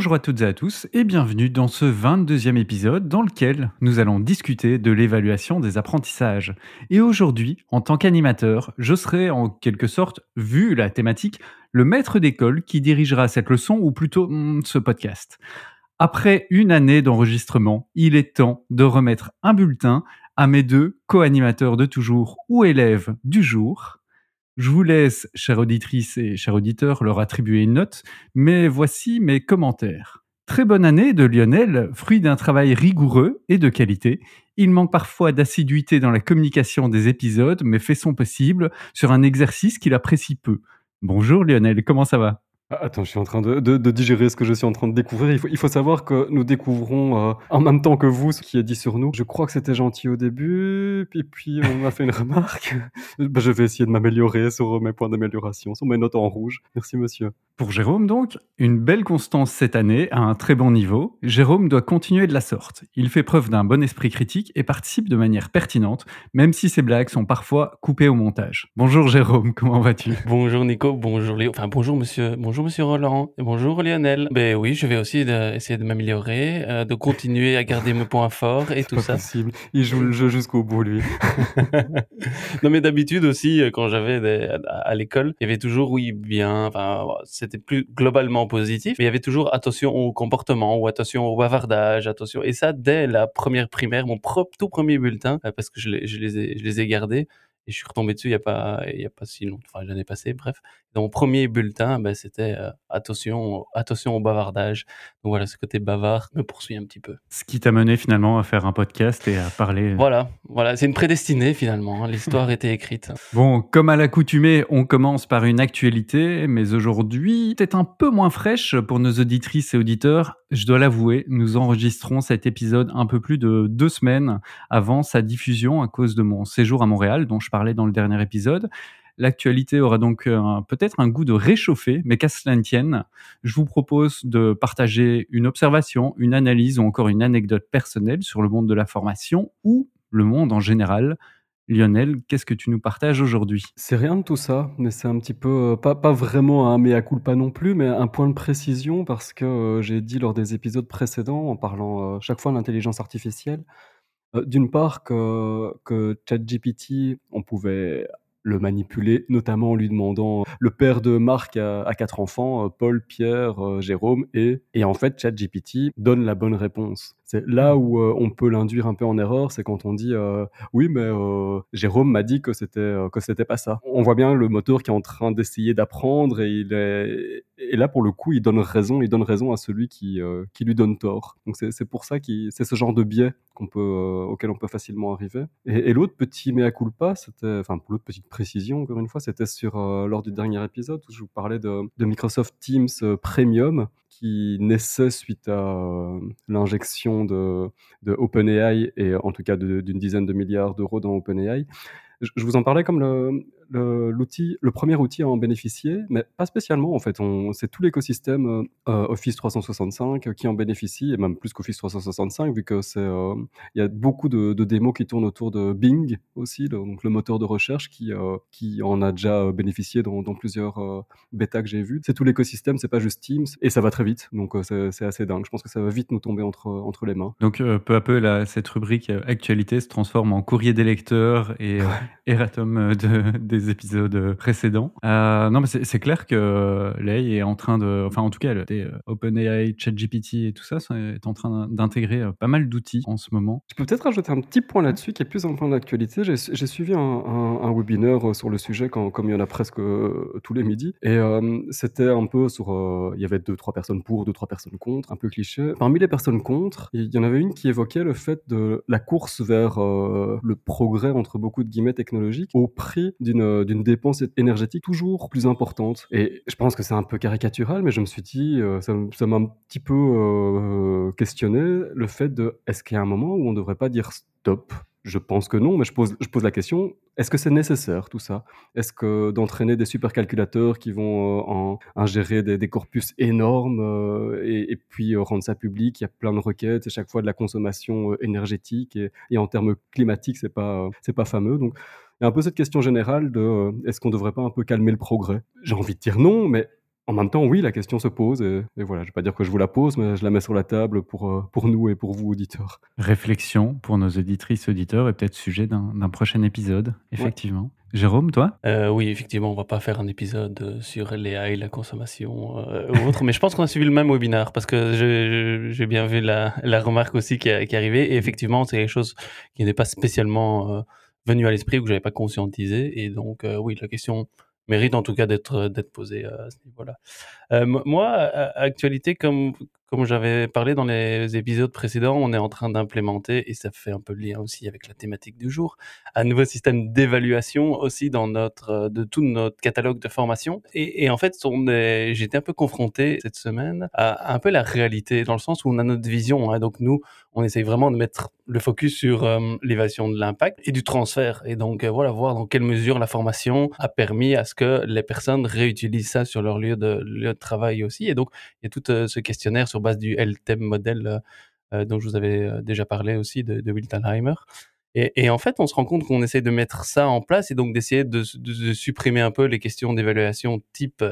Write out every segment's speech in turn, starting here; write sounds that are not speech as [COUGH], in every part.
Bonjour à toutes et à tous et bienvenue dans ce 22e épisode dans lequel nous allons discuter de l'évaluation des apprentissages. Et aujourd'hui, en tant qu'animateur, je serai en quelque sorte, vu la thématique, le maître d'école qui dirigera cette leçon ou plutôt hmm, ce podcast. Après une année d'enregistrement, il est temps de remettre un bulletin à mes deux co-animateurs de toujours ou élèves du jour. Je vous laisse, chère auditrice et chers auditeurs, leur attribuer une note, mais voici mes commentaires. Très bonne année de Lionel, fruit d'un travail rigoureux et de qualité. Il manque parfois d'assiduité dans la communication des épisodes, mais fait son possible sur un exercice qu'il apprécie peu. Bonjour Lionel, comment ça va? Ah, attends, je suis en train de, digérer ce que je suis en train de découvrir. Il faut, savoir que nous découvrons euh, en même temps que vous ce qui est dit sur nous. Je crois que c'était gentil au début, puis, puis on m'a fait une [LAUGHS] remarque. ben, je vais essayer de m'améliorer sur mes points d'amélioration, sur mes notes en rouge. Merci monsieur. Pour Jérôme donc, une belle constance cette année à un très bon niveau. Jérôme doit continuer de la sorte. Il fait preuve d'un bon esprit critique et participe de manière pertinente, même si ses blagues sont parfois coupées au montage. Bonjour Jérôme, comment vas-tu? Bonjour Nico, bonjour Léo, enfin bonjour monsieur, bonjour Monsieur Roland et bonjour Lionel. Ben oui, je vais aussi de, essayer de m'améliorer, euh, de continuer à garder mes points forts et tout pas ça. possible. Il joue le jeu jusqu'au bout lui. [LAUGHS] non mais d'habitude aussi euh, quand j'avais à, à l'école, il y avait toujours oui bien, enfin plus globalement positif, mais il y avait toujours attention au comportement ou attention au bavardage, attention et ça dès la première primaire, mon propre tout premier bulletin euh, parce que je les, ai je les ai gardés et je suis retombé dessus il y a pas il y a pas si longtemps, enfin l'année passée, bref. Dans mon premier bulletin, ben, c'était euh, attention, attention au bavardage. Donc voilà, ce côté bavard me poursuit un petit peu. Ce qui t'a mené finalement à faire un podcast et à parler. Voilà, voilà, c'est une prédestinée finalement. hein. L'histoire était écrite. Bon, comme à l'accoutumée, on commence par une actualité, mais aujourd'hui, peut-être un peu moins fraîche pour nos auditrices et auditeurs. Je dois l'avouer, nous enregistrons cet épisode un peu plus de deux semaines avant sa diffusion à cause de mon séjour à Montréal, dont je parlais dans le dernier épisode. L'actualité aura donc euh, peut-être un goût de réchauffé, mais qu'à cela ne tienne, je vous propose de partager une observation, une analyse ou encore une anecdote personnelle sur le monde de la formation ou le monde en général. Lionel, qu'est-ce que tu nous partages aujourd'hui? C'est rien de tout ça, mais c'est un petit peu, euh, pas, pas vraiment un mea culpa non plus, mais un point de précision parce que euh, j'ai dit lors des épisodes précédents, en parlant chaque fois de l'intelligence artificielle, d'une part que, que ChatGPT, on pouvait le manipuler, notamment en lui demandant le père de Marc a, a quatre enfants, euh, Paul, Pierre, euh, Jérôme, et, et en fait ChatGPT donne la bonne réponse. C'est là où euh, on peut l'induire un peu en erreur, c'est quand on dit euh, oui mais euh, Jérôme m'a dit que c'était euh, que c'était pas ça. On voit bien le moteur qui est en train d'essayer d'apprendre et il est et là pour le coup il donne raison, il donne raison à celui qui euh, qui lui donne tort. Donc c'est pour ça qu'il c'est ce genre de biais qu'on peut euh, auquel on peut facilement arriver. Et, l'autre petit mea culpa, c'était enfin pour l'autre petite précision encore une fois, c'était sur euh, lors du dernier épisode où je vous parlais de, de Microsoft Teams Premium qui naissait suite à l'injection de, de OpenAI et en tout cas d'une dizaine de milliards d'euros dans OpenAI. Je vous en parlais comme le, l'outil, le premier outil à en bénéficier, mais pas spécialement en fait. C'est tout l'écosystème euh, euh, Office 365 qui en bénéficie, et même plus qu'Office 365, vu que c'est, euh, il y a beaucoup de, de démos qui tournent autour de Bing aussi, le, donc le moteur de recherche qui, euh, qui en a déjà euh, bénéficié dans, dans plusieurs euh, bêtas que j'ai vues. C'est tout l'écosystème, c'est pas juste Teams, et ça va très vite, donc euh, c'est, assez dingue. Je pense que ça va vite nous tomber entre, entre les mains. Donc euh, peu à peu, là, cette rubrique euh, actualité se transforme en courrier des lecteurs et euh, [LAUGHS] erratum euh, de, des épisodes euh, précédents. Euh, non, mais c'est clair que euh, Lei est en train de, enfin en tout cas, OpenAI, ChatGPT et tout ça ça est en train d'intégrer pas mal d'outils en ce moment. Je peux peut-être rajouter un petit point là-dessus qui est plus un point d'actualité. J'ai suivi un, webinaire sur le sujet quand, comme il y en a presque tous les midis. Et c'était un peu sur... il y avait deux, trois personnes pour, deux, trois personnes contre, un peu cliché. Parmi les personnes contre, il y en avait une qui évoquait le fait de la course vers le progrès, entre beaucoup de guillemets, technologiques, au prix d'une d'une dépense énergétique toujours plus importante. Et je pense que c'est un peu caricatural, mais je me suis dit, euh, ça m'a un petit peu euh, questionné le fait de est-ce qu'il y a un moment où on ne devrait pas dire stop? Je pense que non, mais je pose, la question est-ce que c'est nécessaire tout ça? Est-ce que d'entraîner des supercalculateurs qui vont euh, en, ingérer des, corpus énormes euh, et, puis euh, rendre ça public? Il y a plein de requêtes, et chaque fois de la consommation énergétique et, en termes climatiques, c'est pas, c'est pas fameux. Donc il y a un peu cette question générale de est-ce qu'on devrait pas un peu calmer le progrès? J'ai envie de dire non, mais en même temps, oui, la question se pose et et voilà, je vais pas dire que je vous la pose, mais je la mets sur la table pour, heu, pour nous et pour vous auditeurs. Réflexion pour nos auditrices, auditeurs et peut-être sujet d'un prochain épisode, effectivement. Jérôme, toi? Heu, oui, effectivement, on va pas faire un épisode, sur l'AI, la consommation, ou autre, mais je pense qu'on a suivi le même webinaire parce que j'ai bien vu la la remarque aussi qui est arrivée et effectivement, c'est quelque chose qui n'est pas spécialement, venu à l'esprit ou que j'avais pas conscientisé et donc oui, la question mérite en tout cas d'être, d'être posée, heu, à ce niveau-là. Mo moi, actualité, comme comme j'avais parlé dans les épisodes précédents, on est en train d'implémenter et ça fait un peu le lien aussi avec la thématique du jour, un nouveau système d'évaluation aussi dans notre, de tout notre catalogue de formation. Et en fait, j'étais un peu confronté cette semaine à un peu la réalité dans le sens où on a notre vision, hein. Donc nous, on essaye vraiment de mettre le focus sur, hem, l'évaluation de l'impact et du transfert. Et donc heu, voilà, voir dans quelle mesure la formation a permis à ce que les personnes réutilisent ça sur leur lieu de travail aussi. Et donc il y a tout, heu, ce questionnaire sur base du LTEM modèle, heu heu, dont je vous avais, heu, déjà parlé aussi de de Wiltenheimer et en fait, on se rend compte qu'on essaie de mettre ça en place et donc d'essayer de de supprimer un peu les questions d'évaluation type,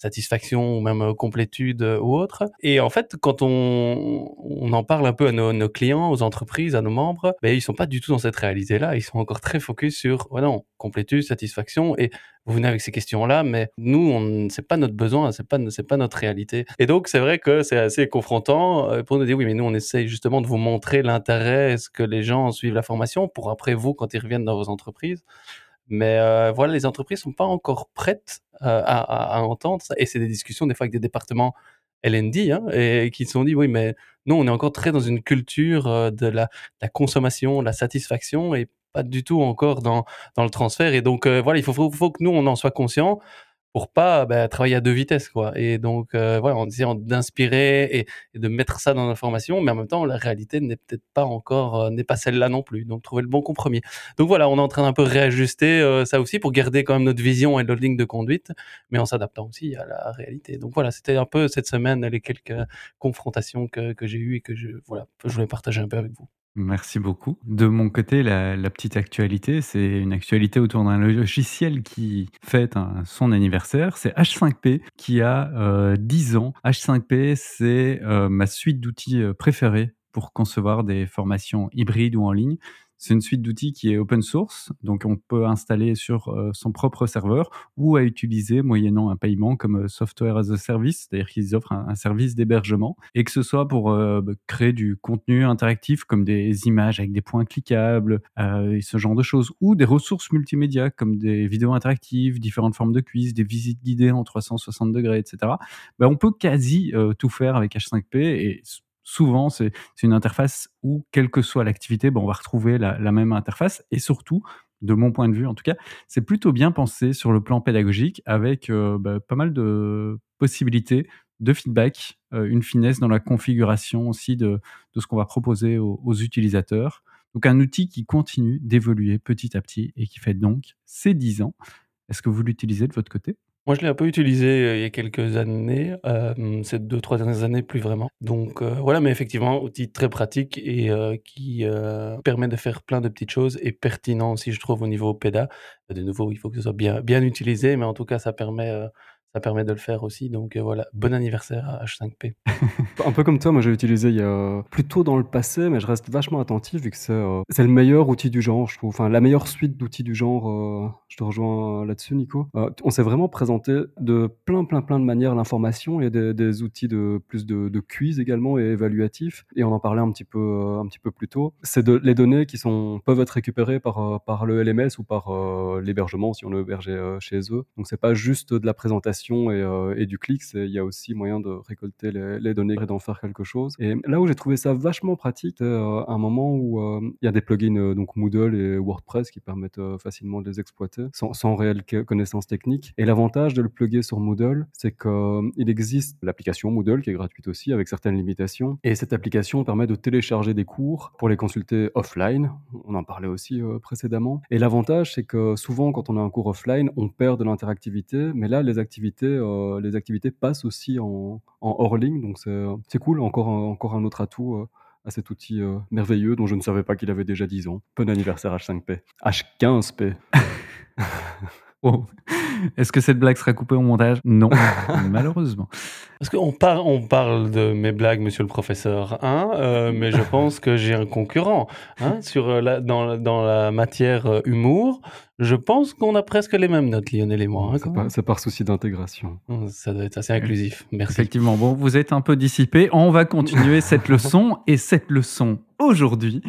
satisfaction ou même, heu, complétude, heu, ou autre et en fait, quand on on en parle un peu à nos clients, aux entreprises, à nos membres, beh, ils sont pas du tout dans cette réalité-là. Ils sont encore très focus sur: «Ouais, non, complétude, satisfaction et vous venez avec ces questions-là, mais nous, on c'est pas notre besoin, c'est pas c'est pas notre réalité» et donc c'est vrai que c'est assez confrontant, heu, pour nous dire: «Oui, mais nous, on essaye justement de vous montrer l'intérêt, est-ce que les gens suivent la formation pour après vous, quand ils reviennent dans vos entreprises». Mais heu, voilà, les entreprises sont pas encore prêtes, heu, à entendre ça. Et c'est des discussions des fois avec des départements L&D, hein et qui se sont dit: «Oui, mais nous, on est encore très dans une culture, heu, de la consommation, la satisfaction et pas du tout encore dans dans le transfert» et donc voilà, il faut faut faut que nous, on en soit conscients pour pas, bah, travailler à 2 vitesses, quoi et donc heu, voilà, en essayant d'inspirer et de mettre ça dans nos formations, mais en même temps, la réalité n'est peut-être pas encore, heu, n'est pas celle-là non plus, donc trouver le bon compromis. Donc voilà, on est en train d'un peu réajuster, heu, ça aussi pour garder quand même notre vision et notre ligne de conduite, mais en s'adaptant aussi à la réalité. Donc voilà, c'était un peu cette semaine les quelques confrontations que que j'ai eues et que je voilà, je voulais partager un peu avec vous. Merci beaucoup. De mon côté, la petite actualité, c'est une actualité autour d'un logiciel qui fête un son anniversaire. C'est H5P qui a, heu, 10 ans. H5P, c'est, heu, ma suite d'outils, heu, préférée pour concevoir des formations hybrides ou en ligne. C'est une suite d'outils qui est open source, donc on peut installer sur, heu, son propre serveur ou à utiliser moyennant un paiement comme, heu, software as a service, c'est-à-dire qu'ils offrent un service d'hébergement et que ce soit pour, heu, bah, créer du contenu interactif comme des images avec des points cliquables, et ce genre de choses ou des ressources multimédia comme des vidéos interactives, différentes formes de quiz, des visites guidées en 360° et cetera. Bah, on peut quasi, tout faire avec H5P et souvent c'est une interface où quelle que soit l'activité, bah, on va retrouver la même interface et surtout, de mon point de vue en tout cas, c'est plutôt bien pensé sur le plan pédagogique avec, heu, bah, pas mal de possibilités de feedback, heu, une finesse dans la configuration aussi de ce qu'on va proposer aux aux utilisateurs. Donc un outil qui continue d'évoluer petit à petit et qui fête donc ses 10 ans. Est-ce que vous l'utilisez de votre côté? Moi, je l'ai un peu utilisé, heu, il y a quelques années, hem, ces 2-3 dernières années, plus vraiment. Donc heu, voilà, mais effectivement, outil très pratique et qui, permet de faire plein de petites choses et pertinent aussi, je trouve, au niveau péda. De nouveau, il faut que ce soit bien bien utilisé, mais en tout cas, ça permet, ça permet de le faire aussi. Donc voilà, bon anniversaire à H5P. [LAUGHS] Un peu comme toi, moi, j'ai utilisé il y a plus tôt dans le passé, mais je reste vachement attentif vu que c'est, c'est le meilleur outil du genre, je trouve. Enfin, la meilleure suite d'outils du genre, je te rejoins là-dessus, Nico. Heu, on s'est vraiment présenté de plein, plein, plein de manières l'information. Il y a des outils de plus de quiz également et évaluatifs et on en parlait un petit peu, heu, un petit peu plus tôt. C'est les données qui peuvent être récupérées par, par le LMS ou par, l'hébergement si on hébergé, heu, chez eux. Donc c'est pas juste de la présentation et du clic, il y a aussi moyen de récolter les données et d'en faire quelque chose et là où j'ai trouvé ça vachement pratique, c'est, un moment où, il y a des plugins, donc Moodle et WordPress qui permettent, facilement de les exploiter sans réelle connaissance technique et l'avantage de le plugger sur Moodle, c'est qu'il existe l'application Moodle qui est gratuite aussi avec certaines limitations et cette application permet de télécharger des cours pour les consulter offline. On en parlait aussi, heu, précédemment et l'avantage, c'est que souvent quand on a un cours offline, on perd de l'interactivité, mais là les activités, heu, les activités passent aussi en en hors ligne donc c'est, cool, encore un encore un autre atout, à cet outil, merveilleux dont je ne savais pas qu'il avait déjà 10 ans. Bon anniversaire H5P. H15P. Oh. Est-ce que cette blague sera coupée au montage? Non, [LAUGHS] malheureusement. Parce qu'on par- on parle de mes blagues, monsieur le professeur, hein, euh, mais je [LAUGHS] pense que j'ai un concurrent hein, sur euh, la, dans, la- dans la matière euh, humour. Je pense qu'on a presque les mêmes notes, Lionel et moi. hein, c'est quand par, même. c'est par souci d'intégration. Hum, Ça doit être assez inclusif. Merci. Effectivement, bon, vous êtes un peu dissipé. On va continuer [LAUGHS] cette leçon. Et cette leçon, aujourd'hui,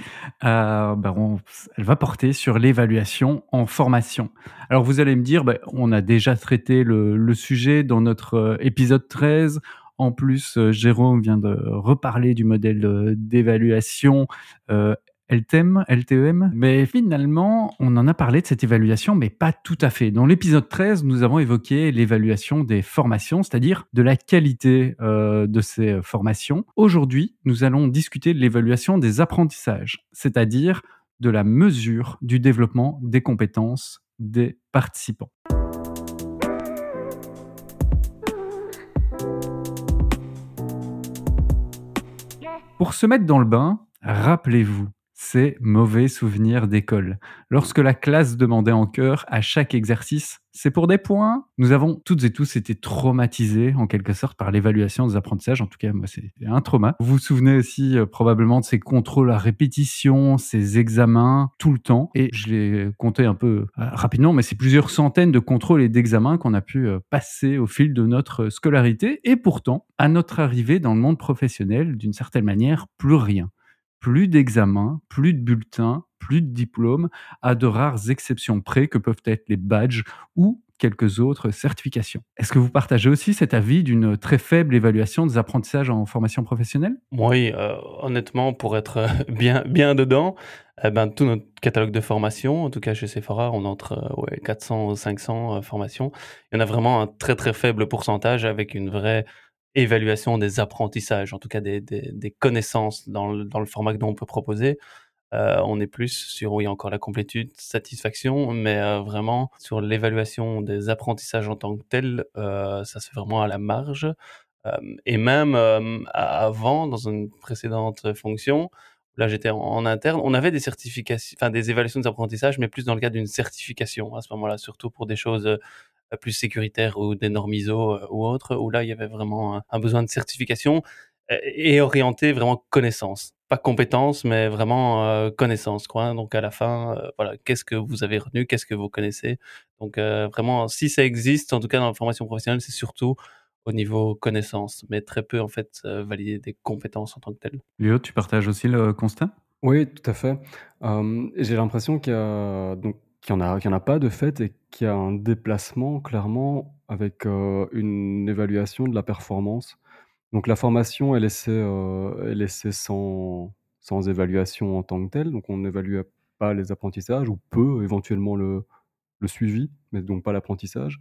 euh, ben, on- elle va porter sur l'évaluation en formation. Alors, vous allez me dire, ben, on a déjà traité le, le sujet dans notre euh, épisode 13. En plus, euh, Jérôme vient de reparler du modèle d'évaluation euh, LTEM, LTEM. Mais finalement, on en a parlé de cette évaluation, mais pas tout à fait. Dans l'épisode 13, nous avons évoqué l'évaluation des formations, c'est-à-dire de la qualité euh, de ces formations. Aujourd'hui, nous allons discuter de l'évaluation des apprentissages, c'est-à-dire de la mesure du développement des compétences des participants. Pour se mettre dans le bain, rappelez-vous ces mauvais souvenirs d'école. Lorsque la classe demandait en chœur à chaque exercice c'est pour des points, nous avons toutes et tous été traumatisés en quelque sorte par l'évaluation des apprentissages. En tout cas, moi, c'est un trauma. Vous vous souvenez aussi euh, probablement de ces contrôles à répétition, ces examens tout le temps. Et je l'ai compté un peu euh, rapidement, mais c'est plusieurs centaines de contrôles et d'examens qu'on a pu euh, passer au fil de notre scolarité. Et pourtant, à notre arrivée dans le monde professionnel, d'une certaine manière, plus rien plus d'examens, plus de bulletins, plus de diplômes, à de rares exceptions près que peuvent être les badges ou quelques autres certifications. Est-ce que vous partagez aussi cet avis d'une très faible évaluation des apprentissages en formation professionnelle? Oui, euh, honnêtement, pour être euh, bien, dedans, eh ben, tout notre catalogue de formation, en tout cas chez Sephora, on entre euh, ouais, 400 500 euh, formations. Il y en a vraiment un très très faible pourcentage avec une vraie évaluation des apprentissages, en tout cas des, des, des connaissances dans le, dans le format nous on peut proposer. Euh, on est plus sur, oui, encore la complétude, satisfaction, mais euh, vraiment sur l'évaluation des apprentissages en tant que tel, euh, ça se fait vraiment à la marge. Euh, et même euh, avant, dans une précédente fonction, là j'étais en, interne, on avait des certifications, enfin des évaluations des apprentissages, mais plus dans le cadre d'une certification à ce moment-là, surtout pour des choses euh, plus sécuritaires ou des normes ISO euh, ou autres, où là il y avait vraiment un, besoin de certification euh, et orienté vraiment connaissance. Pas compétence, mais vraiment connaissance. Quoi. Donc à la fin, voilà, qu'est-ce que vous avez retenu, qu'est-ce que vous connaissez? Donc vraiment, si ça existe, en tout cas dans la formation professionnelle, c'est surtout au niveau connaissance, mais très peu en fait euh, valider des compétences en tant que telles. Léo, tu partages aussi le constat? Oui, tout à fait. Euh, J'ai l'impression qu'il y a donc qu'il y en a qu'il y en a pas de fait et qu'il y a un déplacement clairement avec euh, une évaluation de la performance. Donc la formation est laissée, euh, est laissée sans, sans évaluation en tant que telle. Donc on n'évalue pas les apprentissages ou peu éventuellement le, le suivi, mais donc pas l'apprentissage.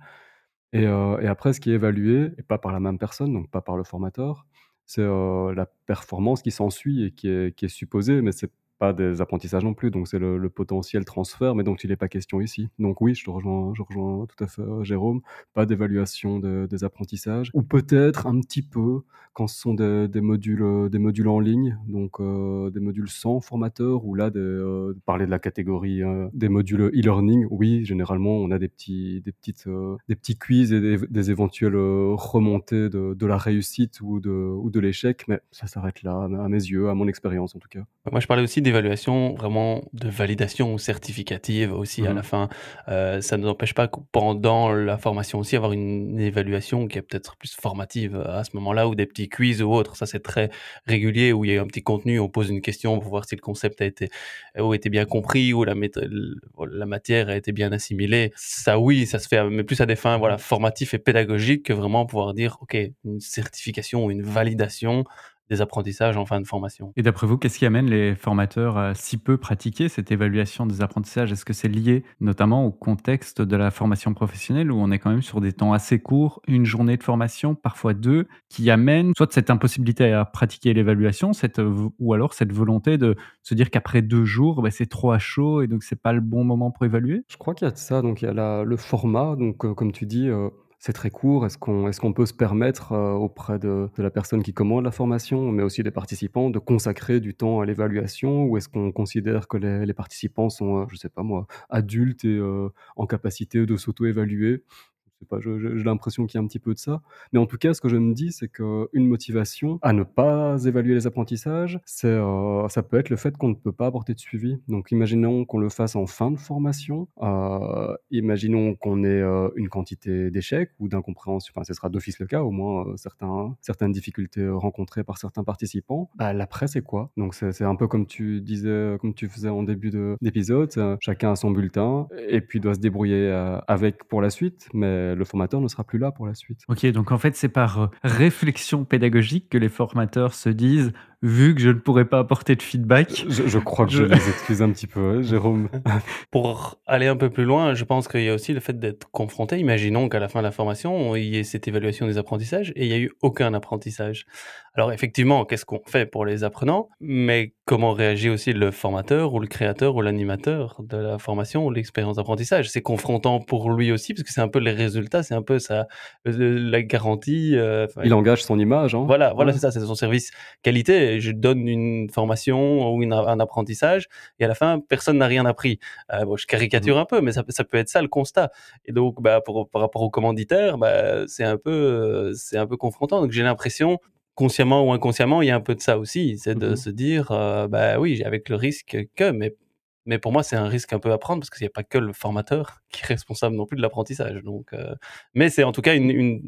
Et, après, ce qui est évalué, et pas par la même personne, donc pas par le formateur, c'est la performance qui s'ensuit et qui est, qui est supposée, mais c'est pas des apprentissages non plus, donc c'est le, potentiel transfert, mais dont il n'est pas question ici. Donc oui, je te rejoins, je rejoins tout à fait euh, Jérôme, pas d'évaluation de- des apprentissages, ou peut-être un petit peu quand ce sont des, des modules, euh, des modules en ligne, donc euh, des modules sans formateur, ou là, des, euh, parler de la catégorie des modules e-learning, oui, généralement on a des petits, des petites, des petits quiz et des, des éventuelles remontées de, de la réussite ou de, ou de l'échec, mais ça s'arrête là, à mes yeux, à mon expérience en tout cas. Moi, je parlais aussi d'évaluation, vraiment de validation certificative aussi à Mhm. la fin. Euh, ça ne nous empêche pas que pendant la formation aussi avoir une évaluation qui est peut-être plus formative à ce moment-là ou des petits quiz ou autre. Ça, c'est très régulier où il y a un petit contenu, on pose une question pour voir si le concept a été, ou été bien compris ou la, matière a été bien assimilée. Ça, oui, ça se fait, mais plus à des fins voilà, formatives et pédagogiques que vraiment pouvoir dire, OK, une certification ou une validation des apprentissages en fin de formation. Et d'après vous, qu'est-ce qui amène les formateurs à si peu pratiquer cette évaluation des apprentissages? Est-ce que c'est lié notamment au contexte de la formation professionnelle où on est quand même sur des temps assez courts, une journée de formation, parfois deux, qui amène soit cette impossibilité à pratiquer l'évaluation, cette, ou alors cette volonté de se dire qu'après deux jours, bah, c'est trop à chaud et donc c'est pas le bon moment pour évaluer? Je crois qu'il y a de ça, donc il y a la- le format, donc euh, comme tu dis, euh, c'est très court. Est-ce qu'on qu'on peut se permettre, heu, auprès de la personne qui commande la formation, mais aussi des participants, de consacrer du temps à l'évaluation? Ou est-ce qu'on considère que les participants sont, heu, je sais pas moi, adultes et heu, en capacité de s'auto-évaluer? Pas, j'ai l'impression qu'il y a un petit peu de ça. Mais en tout cas, ce que je me dis, c'est qu'une motivation à ne pas évaluer les apprentissages, heu, ça peut être le fait qu'on ne peut pas apporter de suivi. Donc imaginons qu'on le fasse en fin de formation, heu, imaginons qu'on ait, heu, une quantité d'échecs ou d'incompréhension, enfin ce sera d'office le cas, au moins, certains certaines difficultés, rencontrées par certains participants. Bah, l'après, c'est quoi? Donc c'est un peu comme tu disais, comme tu faisais en début de d'épisode, chacun a son bulletin et puis doit se débrouiller, avec pour la suite, mais le formateur ne sera plus là pour la suite. OK, donc en fait, c'est par, heu, réflexion pédagogique que les formateurs se disent: «Vu que je ne pourrais pas apporter de feedback» Je je crois que je Je- les excuse un petit peu, Jérôme. [LAUGHS] Pour aller un peu plus loin, je pense qu'il y a aussi le fait d'être confronté. Imaginons qu'à la fin de la formation, il y ait cette évaluation des apprentissages et il y a eu aucun apprentissage. Alors effectivement, qu'est-ce qu'on fait pour les apprenants? Mais comment réagit aussi le formateur ou le créateur ou l'animateur de la formation ou l'expérience d'apprentissage? C'est confrontant pour lui aussi parce que c'est un peu les résultats, c'est un peu heu, la garantie, enfin Il engage son image, hein. voilà, voilà, Ouais. c'est ça, c'est son service qualité. Je donne une formation ou une un apprentissage et à la fin, personne n'a rien appris. Bon, je caricature Mmh. un peu, mais ça peut ça peut être ça le constat et donc bah, pour par rapport au commanditaire, bah, c'est un peu, c'est un peu confrontant. Donc j'ai l'impression, consciemment ou inconsciemment, il y a un peu de ça aussi. C'est de Mmh se dire, heu, bah, oui, avec le risque que mais mais pour moi, c'est un risque un peu à prendre parce qu'il y a pas que le formateur [LAUGHS] qui est responsable non plus de l'apprentissage donc mais c'est en tout cas une une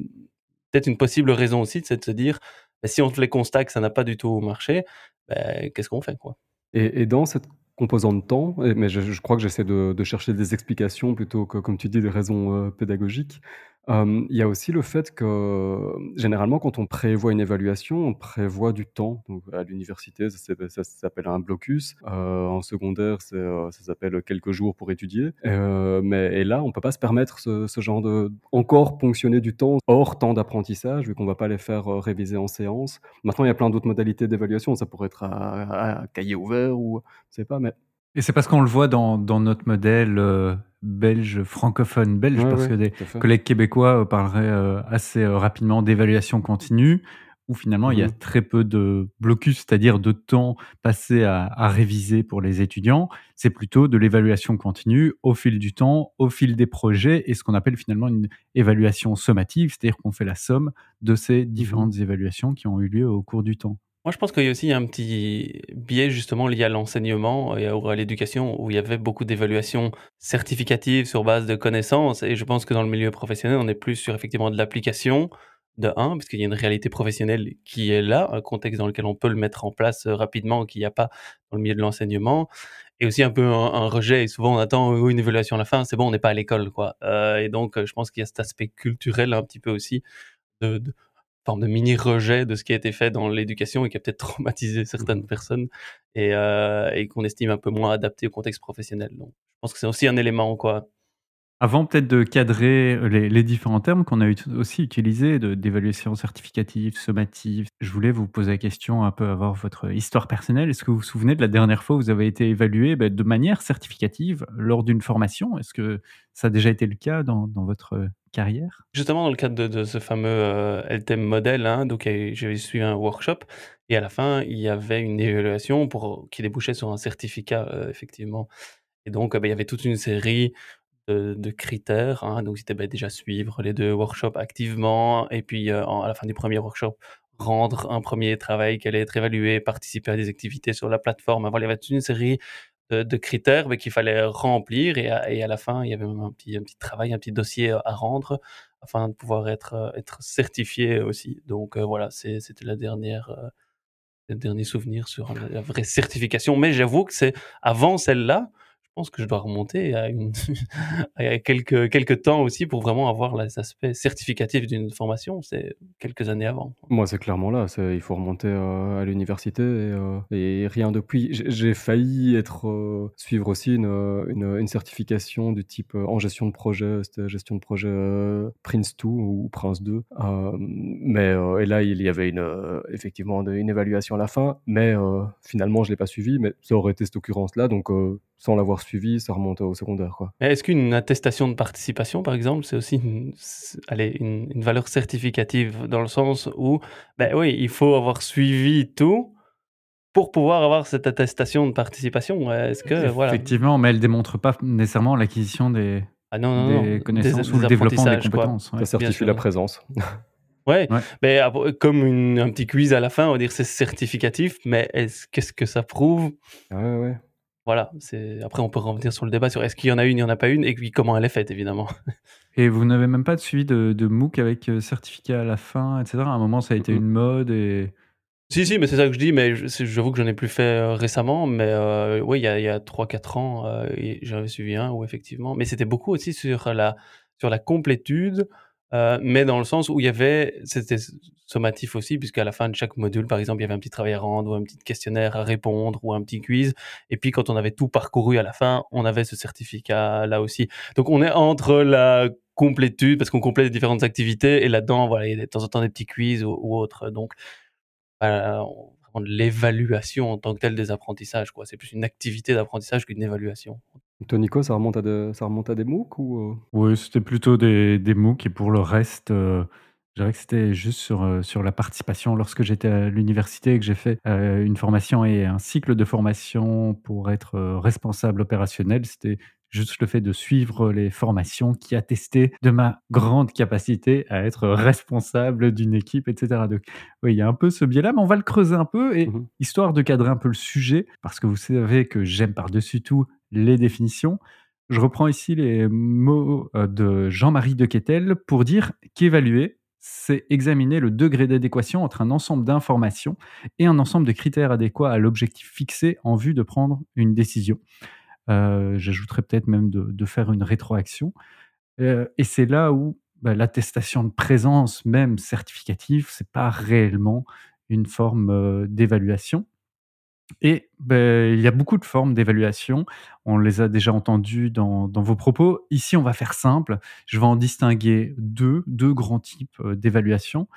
peut-être une possible raison aussi, c'est de se dire: «Bah, si on fait les constats que ça n'a pas du tout marché, beh, qu'est-ce qu'on fait, quoi?» Et dans cette composante temps, et mais je crois que j'essaie de de chercher des explications plutôt que, comme tu dis, des raisons, heu, pédagogiques. Il y a aussi le fait que, généralement, quand on prévoit une évaluation, on prévoit du temps. Donc à l'université, ça s'appelle un blocus. En secondaire, ça s'appelle quelques jours pour étudier. Heu, mais et là, on peut pas se permettre ce genre de encore ponctionner du temps hors temps d'apprentissage, vu qu'on va pas les faire, réviser en séance. Maintenant, il y a plein d'autres modalités d'évaluation. Ça pourrait être à cahier ouvert ou je sais pas, Et c'est parce qu'on le voit dans notre modèle, belge, francophone belge, Ouais, parce ouais, que des collègues québécois, heu, parleraient, heu, assez, heu, rapidement d'évaluation continue, où finalement il y a Mmh très peu de blocus, c'est-à-dire de temps passé à à réviser pour les étudiants. C'est plutôt de l'évaluation continue au fil du temps, au fil des projets et ce qu'on appelle finalement une évaluation sommative, c'est-à-dire qu'on fait la somme de ces différentes évaluations qui ont eu lieu au cours du temps. Moi, je pense qu'il y a aussi un petit biais justement lié à l'enseignement et à l'éducation où il y avait beaucoup d'évaluations certificatives sur base de connaissances. Et je pense que dans le milieu professionnel, on est plus sur effectivement de l'application, de un, parce qu'il y a une réalité professionnelle qui est là, un contexte dans lequel on peut le mettre en place, heu, rapidement qu'il n'y a pas dans le milieu de l'enseignement. Et aussi un peu un rejet et souvent on attend, oui, une évaluation à la fin, c'est bon, on n'est pas à l'école, quoi, heu et donc je pense qu'il y a cet aspect culturel un petit peu aussi de forme de mini rejet de ce qui a été fait dans l'éducation et qui a peut-être [LAUGHS] traumatisé certaines Mmh personnes et heu et qu'on estime un peu moins adapté au contexte professionnel. Donc je pense que c'est aussi un élément, quoi. Avant peut-être de cadrer les les différents termes qu'on a aussi utilisés d'évaluation certificative, sommative, je voulais vous poser la question, un peu avoir votre histoire personnelle. Est-ce que vous vous souvenez de la dernière fois où vous avez été évalué, bah, de manière certificative lors d'une formation? Est-ce que ça a déjà été le cas dans dans votre, carrière? Justement dans le cadre de ce fameux, heu, LTEM modèle, hein, j'avais suivi un workshop et à la fin, il y avait une évaluation pour qui débouchait sur un certificat, heu, effectivement et donc, bah, il y avait toute une série de critères, hein, donc c'était, bah, déjà suivre les 2 workshops activement et puis, en à la fin du premier workshop, rendre un premier travail qui allait être évalué, participer à des activités sur la plateforme. Enfin, il y avait toute une série de critères, bah, qu'il fallait remplir et à la fin, il y avait même un petit travail, un petit dossier, heu, à rendre afin de pouvoir être, être certifié aussi. Donc, heu, voilà, c'était la dernière, le dernier souvenir sur la vraie certification. Mais j'avoue que c'est avant celle-là, pense que je dois remonter à [LAUGHS] quelques temps aussi pour vraiment avoir les aspects certificatifs d'une formation. C'est quelques années avant. Moi, c'est clairement là, il faut remonter, heu, à l'université et heu et rien depuis. J'ai failli être, heu, suivre aussi une, heu, une, certification du type, en gestion de projet, gestion de projet, heu, Prince2 ou Prince2, hem, mais heu et là, il y avait une, effectivement une évaluation à la fin, mais finalement, je l'ai pas suivi, mais ça aurait été cette occurrence-là, donc sans l'avoir suivi, ça remonte au secondaire. Quoi. Est-ce qu'une attestation de participation, par exemple, c'est aussi une, allez, une, valeur certificative dans le sens où, ben oui, il faut avoir suivi tout pour pouvoir avoir cette attestation de participation. Est-ce que voilà. Effectivement, mais elle démontre pas nécessairement l'acquisition des, ah des connaissances ou le développement des compétences. Ça certifie la présence. [LAUGHS] Ouais, mais comme un petit quiz à la fin, on va dire c'est certificatif, mais est-ce qu'est-ce que ça prouve? Ouais, ouais. Voilà, c'est après on peut revenir sur le débat sur est-ce qu'il y en a une, il n'y en a pas une, et puis comment elle est faite, évidemment. [LAUGHS] Et vous n'avez même pas de suivi de, de MOOC avec euh, certificat à la fin, etc. À un moment, ça a été une mode et. Si, si, mais c'est ça que je dis, mais j'avoue que j'en ai plus fait euh, récemment, mais euh, oui, il y a, a 3-4 ans, j'en avais suivi un, où effectivement, mais c'était beaucoup aussi sur la, sur la complétude, euh, mais dans le sens où il y avait, c'était sommatif aussi, puisqu'à la fin de chaque module, par exemple, il y avait un petit travail à rendre ou un petit questionnaire à répondre ou un petit quiz. Et puis quand on avait tout parcouru à la fin, on avait ce certificat là aussi. Donc on est entre la complétude, parce qu'on complète différentes activités, et là-dedans, voilà, il y a de temps en temps des petits quiz ou, ou autres. Donc, voilà, vraiment de l'évaluation en tant que telle des apprentissages. Quoi. C'est plus une activité d'apprentissage qu'une évaluation. Toi, Nico, ça remonte à, de, ça remonte à des MOOC ou... Euh? Oui, c'était plutôt des, des MOOC et pour le reste, euh, je dirais que c'était juste sur, euh, sur la participation. Lorsque j'étais à l'université et que j'ai fait une formation et un cycle de formation pour être responsable opérationnel, c'était juste le fait de suivre les formations qui attestaient de ma grande capacité à être responsable d'une équipe, etc. Donc, oui, il y a un peu ce biais-là, mais on va le creuser un peu et mmh histoire de cadrer un peu le sujet, parce que vous savez que j'aime par-dessus tout les définitions. Je reprends ici les mots euh, de Jean-Marie de Quetel pour dire qu'évaluer, c'est examiner le degré d'adéquation entre un ensemble d'informations et un ensemble de critères adéquats à l'objectif fixé en vue de prendre une décision. Euh, j'ajouterais peut-être même de, faire une rétroaction. Euh, et c'est là où bah, l'attestation de présence, même certificative, c'est pas réellement une forme euh, d'évaluation. Et ben, il y a beaucoup de formes d'évaluation. On les a déjà entendues dans, vos propos. Ici, on va faire simple. Je vais en distinguer deux, deux grands types d'évaluation.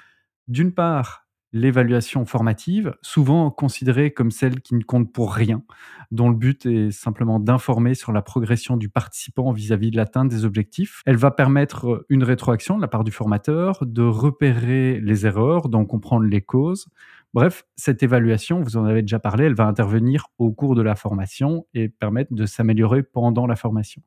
D'une part, l'évaluation formative, souvent considérée comme celle qui ne compte pour rien, dont le but est simplement d'informer sur la progression du participant vis-à-vis de l'atteinte des objectifs. Elle va permettre une rétroaction de la part du formateur, de repérer les erreurs, d'en comprendre les causes. Bref, cette évaluation, vous en avez déjà parlé, elle va intervenir au cours de la formation et permettre de s'améliorer pendant la formation.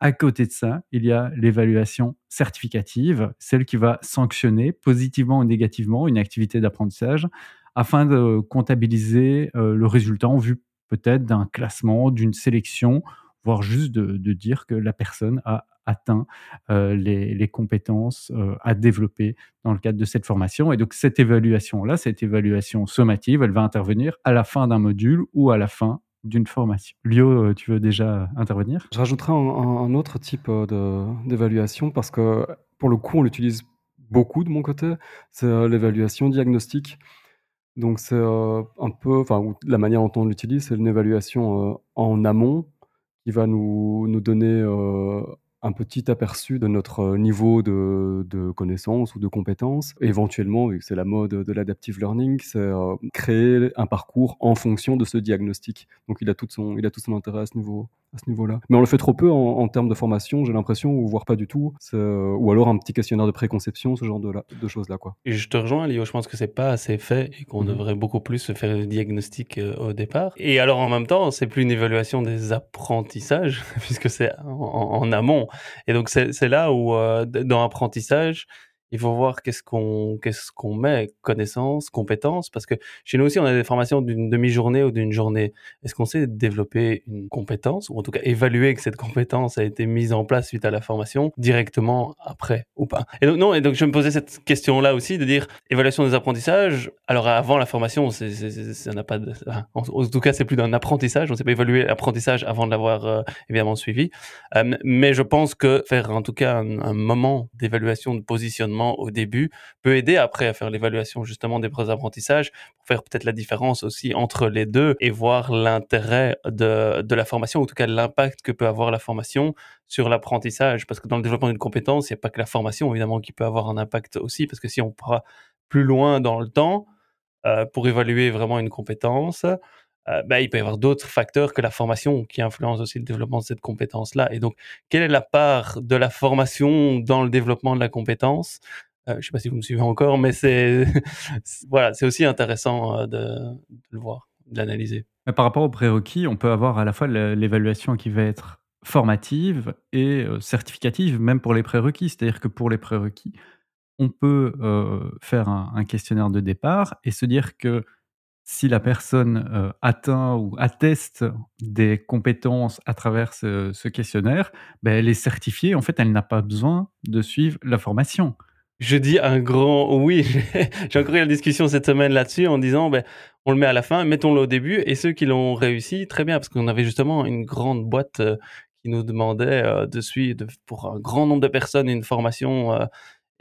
À côté de ça, il y a l'évaluation certificative, celle qui va sanctionner positivement ou négativement une activité d'apprentissage afin de comptabiliser euh, le résultat en vue peut-être d'un classement, d'une sélection, voire juste de, dire que la personne a atteint euh, les, compétences euh, à développer dans le cadre de cette formation. Et donc cette évaluation-là, cette évaluation sommative, elle va intervenir à la fin d'un module ou à la fin d'une formation. Lio, euh, tu veux déjà intervenir? Je rajouterai un, autre type d'évaluation parce que pour le coup, on l'utilise beaucoup de mon côté, c'est l'évaluation diagnostique. Donc c'est un peu, enfin la manière dont on l'utilise, c'est une évaluation en amont qui va nous, donner un petit aperçu de notre niveau de, de connaissances ou de compétences. éventuellement, c'est la mode de l'adaptive learning, c'est euh, créer un parcours en fonction de ce diagnostic. Donc il a tout son, il a tout son intérêt à ce niveau, à ce niveau-là. Mais on le fait trop peu en, termes de formation, j'ai l'impression, ou voire pas du tout. Euh, ou alors un petit questionnaire de préconception, ce genre de, de choses-là. Quoi. Et je te rejoins, Léo, je pense que c'est pas assez fait et qu'on mhm. devrait beaucoup plus se faire le diagnostic euh, au départ. Et alors en même temps, c'est plus une évaluation des apprentissages, [LAUGHS] puisque c'est en, amont. Et donc c'est là où, euh, dans l'apprentissage, il faut voir qu'est-ce qu'on qu'est-ce qu'on met connaissances compétences parce que chez nous aussi on a des formations d'une demi-journée ou d'une journée. Est-ce qu'on sait développer une compétence ou en tout cas évaluer que cette compétence a été mise en place suite à la formation directement après ou pas? Et donc non et donc je me posais cette question là aussi de dire évaluation des apprentissages. Alors avant la formation ça n'a pas en, tout cas c'est plus d'un apprentissage. On sait pas évaluer l'apprentissage avant de l'avoir euh, évidemment suivi. Euh, mais je pense que faire en tout cas un moment d'évaluation de positionnement au début peut aider après à faire l'évaluation justement des apprentissages pour faire peut-être la différence aussi entre les deux et voir l'intérêt de, de la formation, ou en tout cas l'impact que peut avoir la formation sur l'apprentissage. Parce que dans le développement d'une compétence, il n'y a pas que la formation évidemment qui peut avoir un impact aussi, parce que si on part plus loin dans le temps euh, pour évaluer vraiment une compétence, euh, bah, il peut y avoir d'autres facteurs que la formation qui influencent aussi le développement de cette compétence-là. Et donc, quelle est la part de la formation dans le développement de la compétence? Euh, Je ne sais pas si vous me suivez encore, mais c'est [LAUGHS] voilà, c'est aussi intéressant euh, de, le voir, de l'analyser. Par rapport aux prérequis, on peut avoir à la fois l'évaluation qui va être formative et certificative, même pour les prérequis. C'est-à-dire que pour les prérequis, on peut faire un, questionnaire de départ et se dire que si la personne euh, atteint ou atteste des compétences à travers ce, questionnaire, ben, elle est certifiée. En fait, elle n'a pas besoin de suivre la formation. Je dis un grand oui. [LAUGHS] J'ai encore eu une discussion cette semaine là-dessus en disant, ben, on le met à la fin, mettons-le au début. Et ceux qui l'ont réussi, très bien, parce qu'on avait justement une grande boîte euh, qui nous demandait euh, de suivre pour un grand nombre de personnes une formation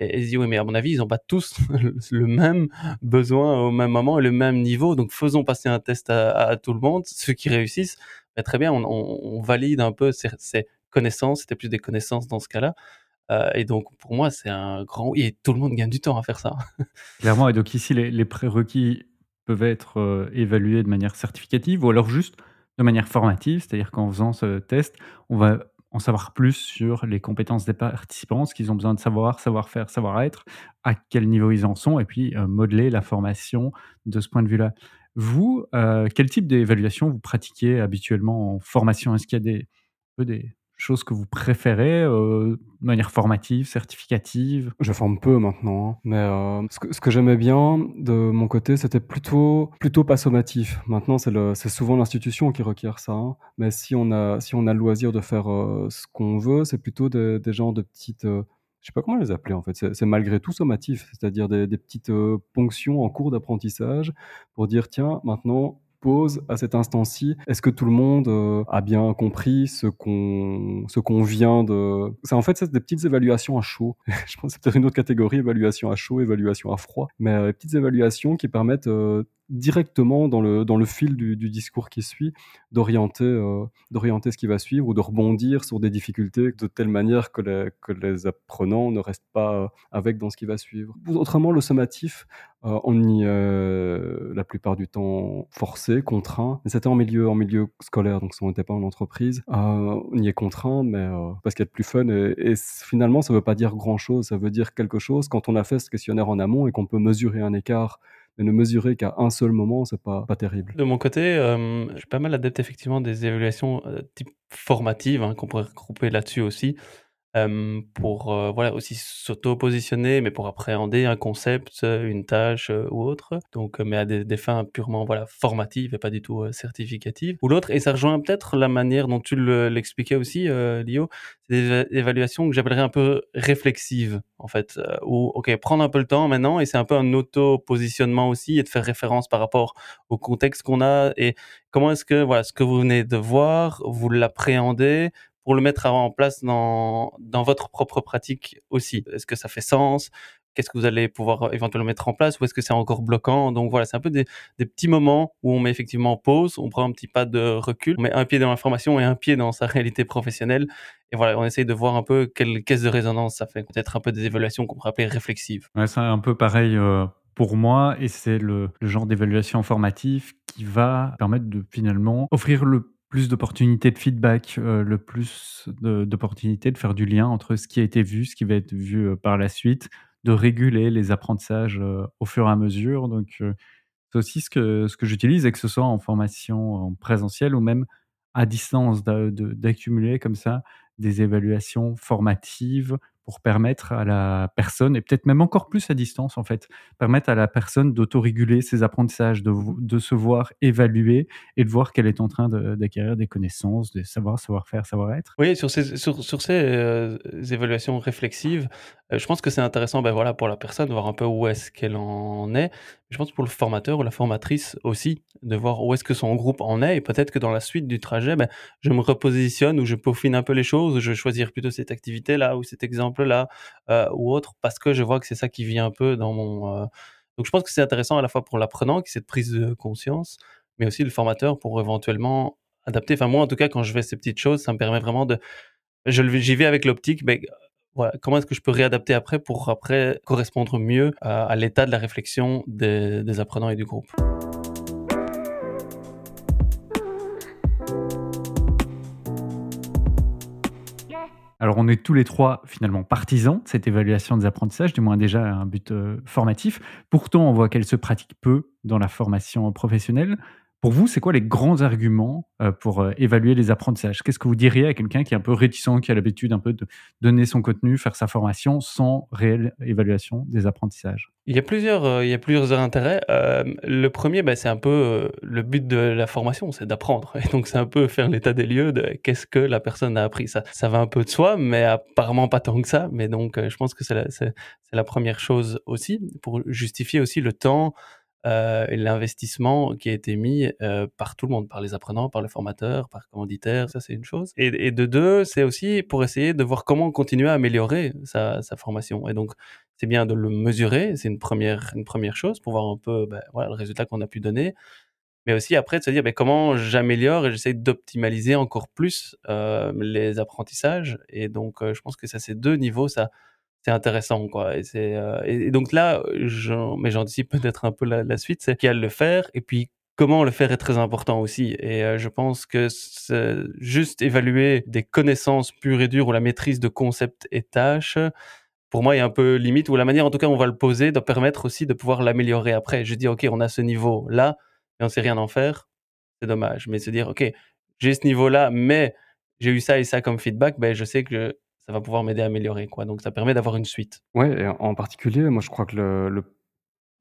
et, et dit, oui, mais à mon avis, ils n'ont pas tous [LAUGHS] le même besoin au même moment et le même niveau. Donc, faisons passer un test à, tout le monde. Ceux qui réussissent, bah, très bien, on, valide un peu ces, connaissances. C'était plus des connaissances dans ce cas-là. Euh, et donc, pour moi, c'est un grand. Et tout le monde gagne du temps à faire ça. [LAUGHS] Clairement. Et donc, ici, les, prérequis peuvent être euh, évalués de manière certificative ou alors juste de manière formative. C'est-à-dire qu'en faisant ce test, on va en savoir plus sur les compétences des participants, ce qu'ils ont besoin de savoir, savoir faire, savoir être, à quel niveau ils en sont, et puis euh, modeler la formation de ce point de vue-là. Vous, euh, quel type d'évaluation vous pratiquez habituellement en formation? Est-ce qu'il y a des, choses que vous préférez euh, de manière formative, certificative? Je forme peu maintenant, hein. mais euh, ce que, j'aimais bien de mon côté, c'était plutôt, plutôt pas sommatif. Maintenant, c'est souvent l'institution qui requiert ça, hein. mais si on, a, si on a le loisir de faire euh, ce qu'on veut, c'est plutôt des, des genres de petites je sais pas comment les appeler en fait. C'est malgré tout sommatif, c'est-à-dire des, petites ponctions en cours d'apprentissage pour dire tiens, maintenant à cet instant-ci Est-ce que tout le monde euh, a bien compris ce qu'on ce qu'on vient de C'est en fait c'est des petites évaluations à chaud. [LAUGHS] Je pense que c'est peut-être une autre catégorie évaluation à chaud, évaluation à froid, mais euh, des petites évaluations qui permettent euh, directement dans le, dans le fil du, discours qui suit, d'orienter euh, d'orienter ce qui va suivre ou de rebondir sur des difficultés de telle manière que les, que les apprenants ne restent pas euh, avec dans ce qui va suivre. Autrement, le sommatif, euh, on y est la plupart du temps forcé, contraint. Mais c'était en milieu, en milieu scolaire, donc si on n'était pas en entreprise, on y est contraint, mais parce qu'il y a de plus fun. Et, et finalement, ça ne veut pas dire grand-chose, ça veut dire quelque chose quand on a fait ce questionnaire en amont et qu'on peut mesurer un écart mais ne mesurer qu'à un seul moment, c'est pas, pas terrible. De mon côté, euh, je suis pas mal adepte effectivement des évaluations euh, type formatives, hein, qu'on pourrait regrouper là-dessus aussi pour voilà aussi s'auto-positionner, mais pour appréhender un concept, une tâche ou autre. Donc, mais à des, fins purement voilà formatives et pas du tout certificatives. Ou l'autre, et ça rejoint peut-être la manière dont tu l'expliquais aussi, Lio, c'est des évaluations que j'appellerais un peu réflexives en fait, ou ok prendre un peu le temps maintenant et c'est un peu un auto-positionnement aussi et de faire référence par rapport au contexte qu'on a et comment est-ce que voilà ce que vous venez de voir, vous l'appréhendez pour le mettre en place dans, dans votre propre pratique aussi. Est-ce que ça fait sens? Qu'est-ce que vous allez pouvoir éventuellement mettre en place? Ou est-ce que c'est encore bloquant? Donc voilà, c'est un peu des, des, petits moments où on met effectivement pause, on prend un petit pas de recul, on met un pied dans l'information et un pied dans sa [LAUGHS] réalité professionnelle. Et voilà, on essaye de voir un peu quelle caisse de résonance ça fait. Peut-être un peu des évaluations qu'on pourrait appeler réflexives. Ouais, c'est un peu pareil euh, pour moi et c'est le, le genre d'évaluation formative qui va permettre de finalement offrir le plus d'opportunités de feedback, euh, le plus d'opportunités de faire du lien entre ce qui a été vu, ce qui va être vu euh, par la suite, de réguler les apprentissages euh, au fur et à mesure. Donc, c'est aussi ce que, ce que j'utilise, et que ce soit en formation en présentiel ou même à distance, d'accumuler comme ça des évaluations formatives pour permettre à la personne, et peut-être même encore plus à distance en fait, permettre à la personne d'autoréguler ses apprentissages, de, de, se voir évaluer et de voir qu'elle est en train d'acquérir des connaissances, de savoir, savoir-faire, savoir-être. Oui, sur ces, sur, sur ces euh, évaluations réflexives, euh, je pense que c'est intéressant ben voilà, pour la personne de voir un peu où est-ce qu'elle en est. Je pense pour le formateur ou la formatrice aussi, de voir où est-ce que son groupe en est et peut-être que dans la suite du trajet, ben, je me repositionne ou je peaufine un peu les choses, je vais choisir plutôt cette activité-là ou cet exemple-là euh, ou autre parce que je vois que c'est ça qui vient un peu dans mon... Euh, donc je pense que c'est intéressant à la fois pour l'apprenant qui cette prise de conscience, mais aussi le formateur pour éventuellement adapter. Enfin moi en tout cas quand je fais ces petites choses, ça me permet vraiment de... J'y vais avec l'optique, ben, comment est-ce que je peux réadapter après pour après correspondre mieux à, l'état de la réflexion des, apprenants et du groupe? Alors on est tous les trois finalement partisans de cette évaluation des apprentissages, du moins déjà un but euh, formatif. Pourtant, on voit qu'elle se pratique peu dans la formation professionnelle. Pour vous, c'est quoi les grands arguments euh, pour euh, évaluer les apprentissages? Qu'est-ce que vous diriez à quelqu'un qui est un peu réticent, qui a l'habitude un peu de donner son contenu, faire sa formation sans réelle évaluation des apprentissages? Il y a plusieurs, euh, il y a plusieurs intérêts. le premier, bah, c'est un peu le but de la formation, c'est d'apprendre. Et donc, c'est un peu faire l'état des lieux de qu'est-ce que la personne a appris. Ça, ça va un peu de soi, mais apparemment pas tant que ça. Mais donc, je pense que c'est la, la première chose aussi, pour justifier aussi le temps euh, l'investissement qui a été mis euh, par tout le monde, par les apprenants, par les formateurs, par commanditaires, ça c'est une chose. Et, de deux, c'est aussi pour essayer de voir comment continuer à améliorer sa, formation. Et donc, c'est bien de le mesurer, c'est une première, une première chose pour voir un peu ben, le résultat qu'on a pu donner. Mais aussi après de se dire ben, comment j'améliore et j'essaie d'optimaliser encore plus euh, les apprentissages. Et donc, je pense que ça, c'est deux niveaux, ça c'est intéressant quoi. Et c'est euh, et, donc là mais j'anticipe peut-être un peu la, suite c'est qu'il y a le faire et puis comment le faire est très important aussi. Et euh, je pense que juste évaluer des connaissances pures et dures ou la maîtrise de concepts et tâches pour moi il y a un peu limite ou la manière en tout cas on va le poser doit permettre aussi de pouvoir l'améliorer après. Je dis ok on a ce niveau là et on sait rien en faire. C'est dommage. Mais se dire ok j'ai ce niveau là mais j'ai eu ça et ça comme feedback ben je sais que ça va pouvoir m'aider à améliorer, quoi. Donc ça permet d'avoir une suite. Ouais, en particulier, moi je crois que le,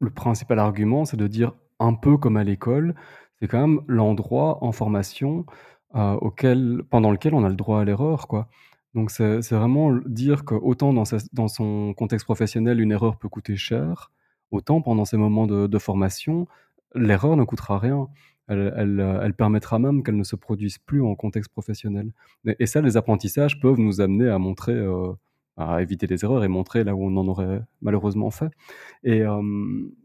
le, principal argument, c'est de dire un peu comme à l'école, c'est quand même l'endroit en formation euh, auquel, pendant lequel on a le droit à l'erreur, quoi. Donc c'est vraiment dire que autant dans, dans son contexte professionnel, une erreur peut coûter cher, autant pendant ces moments de formation, l'erreur ne coûtera rien. Euh, elle, permettra même qu'elle ne se produise plus en contexte professionnel. Et, ça, les apprentissages peuvent nous amener à montrer, euh, à éviter les erreurs et montrer là où on en aurait malheureusement fait. Et euh,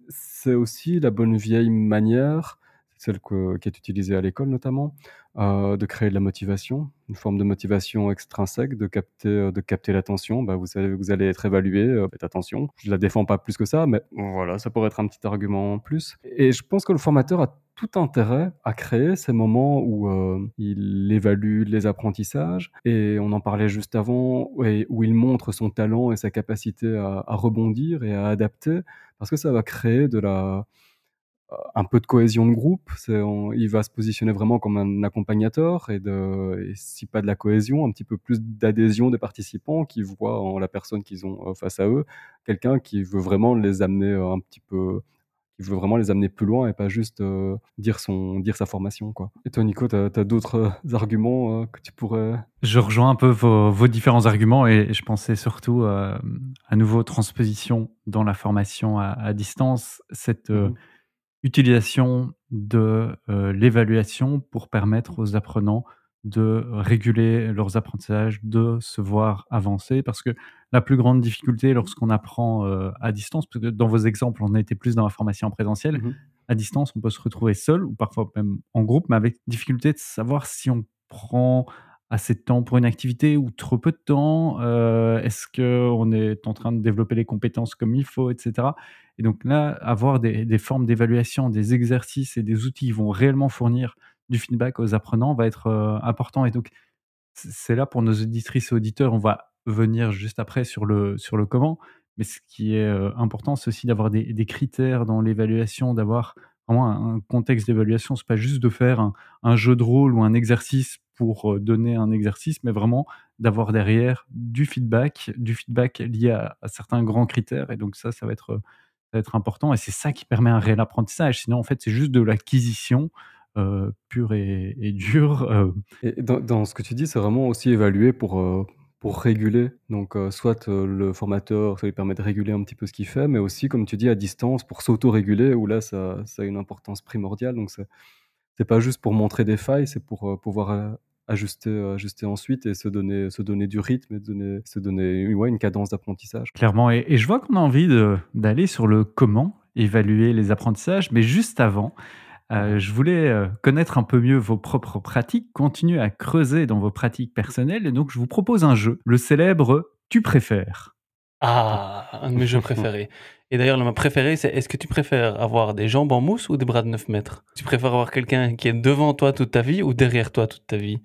c'est aussi la bonne vieille manière, celle qui est utilisée à l'école notamment, de créer de la motivation, une forme de motivation extrinsèque, de capter, de capter l'attention. Bah, vous savez, vous allez être évalué, faites attention. Je la défends pas plus que ça, mais voilà, ça pourrait être un petit argument en plus. Et je pense que le formateur a tout intérêt à créer ces moments où euh, il évalue les apprentissages et on en parlait juste avant où il montre son talent et sa capacité à, rebondir et à adapter parce que ça va créer de la un peu de cohésion de groupe. il va se positionner vraiment comme un accompagnateur et, de, si pas de la cohésion, un petit peu plus d'adhésion des participants qui voient en la personne qu'ils ont euh, face à eux quelqu'un qui veut vraiment les amener euh, un petit peu il veut vraiment les amener plus loin et pas juste euh, dire, son, dire sa formation. Quoi. Et toi, Nico, tu as, d'autres euh, arguments euh, que tu pourrais... Je rejoins un peu vos, différents arguments et je pensais surtout à nouveau transposition dans la formation à, distance, cette mmh utilisation de l'évaluation pour permettre aux apprenants de réguler leurs apprentissages, de se voir avancer. Parce que la plus grande difficulté lorsqu'on apprend euh, à distance, parce que dans vos exemples, on a été plus dans la formation en présentiel, mmh à distance, on peut se retrouver seul ou parfois même en groupe, mais avec difficulté de savoir si on prend assez de temps pour une activité ou trop peu de temps euh, Est-ce qu'on est en train de développer les compétences comme il faut, etc. Et donc là, avoir des, des formes d'évaluation, des exercices et des outils qui vont réellement fournir du feedback aux apprenants va être euh, important. Et donc, c'est là pour nos auditrices et auditeurs, on va venir juste après sur le, sur le comment. Mais ce qui est euh, important, c'est aussi d'avoir des, critères dans l'évaluation, d'avoir vraiment un, contexte d'évaluation. C'est pas juste de faire un, un, jeu de rôle ou un exercice pour euh, donner un exercice, mais vraiment d'avoir derrière du feedback, du feedback lié à, à, certains grands critères. Et donc ça, ça va être, ça va être important. Et c'est ça qui permet un réel apprentissage. Sinon, en fait, c'est juste de l'acquisition euh, pur et, dur. Euh. Et dans, ce que tu dis, c'est vraiment aussi évalué pour, euh, pour réguler. Donc, soit le formateur, ça lui permet de réguler un petit peu ce qu'il fait, mais aussi, comme tu dis, à distance, pour s'auto-réguler, où là, ça, ça, a une importance primordiale. Donc, c'est pas juste pour montrer des failles, c'est pour pouvoir ajuster, ajuster ensuite et se donner, se donner du rythme et donner, se donner ouais, une cadence d'apprentissage. Clairement. Et, et, je vois qu'on a envie d'aller sur le comment évaluer les apprentissages, mais juste avant, euh, je voulais euh, connaître un peu mieux vos propres pratiques, continuer à creuser dans vos pratiques personnelles, et donc je vous propose un jeu, le célèbre Tu préfères. Ah, un de mes jeux préférés. Et d'ailleurs, le mien préféré, c'est est-ce que tu préfères avoir des jambes en mousse ou des bras de 9 mètres? Tu préfères avoir quelqu'un qui est devant toi toute ta vie ou derrière toi toute ta vie?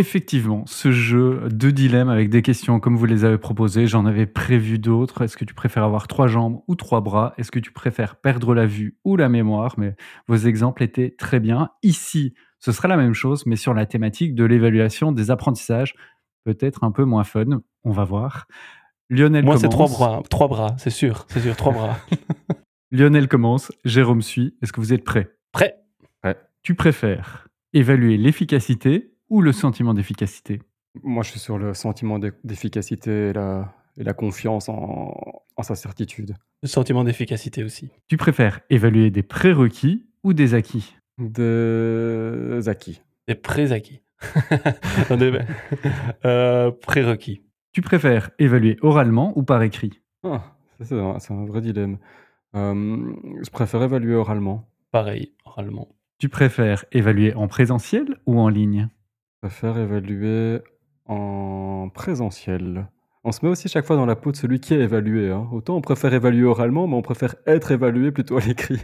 Effectivement, ce jeu de dilemme avec des questions comme vous les avez proposées, j'en avais prévu d'autres. Est-ce que tu préfères avoir trois jambes ou trois bras? Est-ce que tu préfères perdre la vue ou la mémoire? Mais vos exemples étaient très bien. Ici, ce sera la même chose, mais sur la thématique de l'évaluation des apprentissages. Peut-être un peu moins fun, on va voir. Lionel Moi, commence. c'est trois bras, trois bras, c'est sûr, c'est sûr, trois bras. [LAUGHS] [LAUGHS] Lionel commence, Jérôme suit. Est-ce que vous êtes prêts? Prêt Tu préfères évaluer l'efficacité ou le sentiment d'efficacité? Moi, je suis sur le sentiment d'e- d'efficacité et la, et la confiance en, en sa certitude. Le sentiment d'efficacité aussi. Tu préfères évaluer des prérequis ou des acquis? Des acquis. Des préacquis. [LAUGHS] Euh, prérequis. Tu préfères évaluer oralement ou par écrit? Ah, c'est un, c'est un vrai dilemme. Euh, je préfère évaluer oralement. Pareil, oralement. Tu préfères évaluer en présentiel ou en ligne? Préfère évaluer en présentiel. On se met aussi chaque fois dans la peau de celui qui est évalué. hein. Autant on préfère évaluer oralement, mais on préfère être évalué plutôt à l'écrit.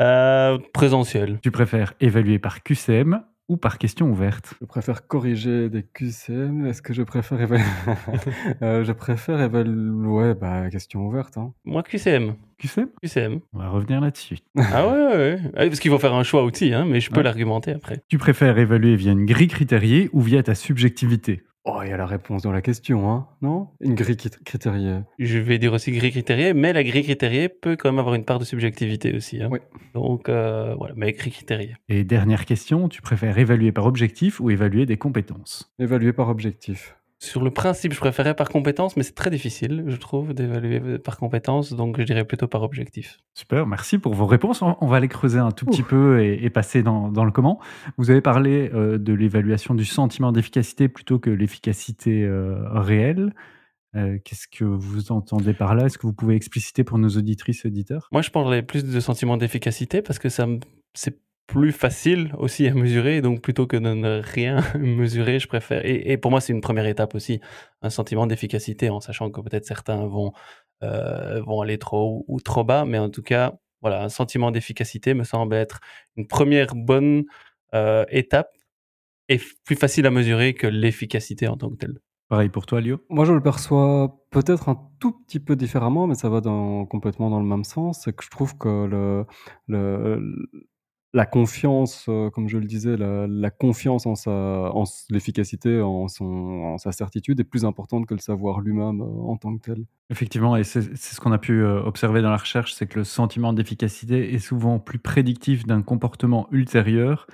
Euh, présentiel. Tu préfères évaluer par QCM ou par question ouverte Je préfère corriger des QCM. Est-ce que je préfère évaluer [LAUGHS] Euh, Je préfère évaluer. Ouais, bah, question ouverte. hein. Moi, QCM. QCM QCM. On va revenir là-dessus. Ah ouais, ouais, ouais. Ah, Parce qu'il faut faire un choix aussi, hein, mais je peux Ouais. l'argumenter après. Tu préfères évaluer via une grille critériée ou via ta subjectivité? Oh, il y a la réponse dans la question, hein Non? Une grille crit- critériée. Je vais dire aussi grille critériée, mais la grille critériée peut quand même avoir une part de subjectivité aussi. hein. Oui. Donc, euh, voilà, mais grille critériée. Et dernière question, tu préfères évaluer par objectif ou évaluer des compétences? Évaluer par objectif. Sur le principe, je préférais par compétence, mais c'est très difficile, je trouve, d'évaluer par compétence, donc je dirais plutôt par objectif. Super, merci pour vos réponses. On va les creuser un tout petit peu et, et passer dans, dans le comment. Vous avez parlé euh, de l'évaluation du sentiment d'efficacité plutôt que l'efficacité euh, réelle. Euh, Qu'est-ce que vous entendez par là? Est-ce que vous pouvez expliciter pour nos auditrices et auditeurs? Moi, je parlerais plus de sentiment d'efficacité parce que ça me- c'est plus facile aussi à mesurer. Donc, plutôt que de ne rien [LAUGHS] mesurer, je préfère. Et, et pour moi, c'est une première étape aussi, un sentiment d'efficacité, en sachant que peut-être certains vont, euh, vont aller trop haut ou trop bas. Mais en tout cas, voilà, un sentiment d'efficacité me semble être une première bonne euh, étape et plus facile à mesurer que l'efficacité en tant que telle. Pareil pour toi, Lio? Moi, je le perçois peut-être un tout petit peu différemment, mais ça va dans, complètement dans le même sens. C'est que je trouve que le, le- la confiance, euh, comme je le disais, la, confiance en, sa, en l'efficacité, en, en sa certitude est plus importante que le savoir lui-même euh, en tant que tel. Effectivement, et c'est c'est ce qu'on a pu euh, observer dans la recherche, c'est que le sentiment d'efficacité est souvent plus prédictif d'un comportement ultérieur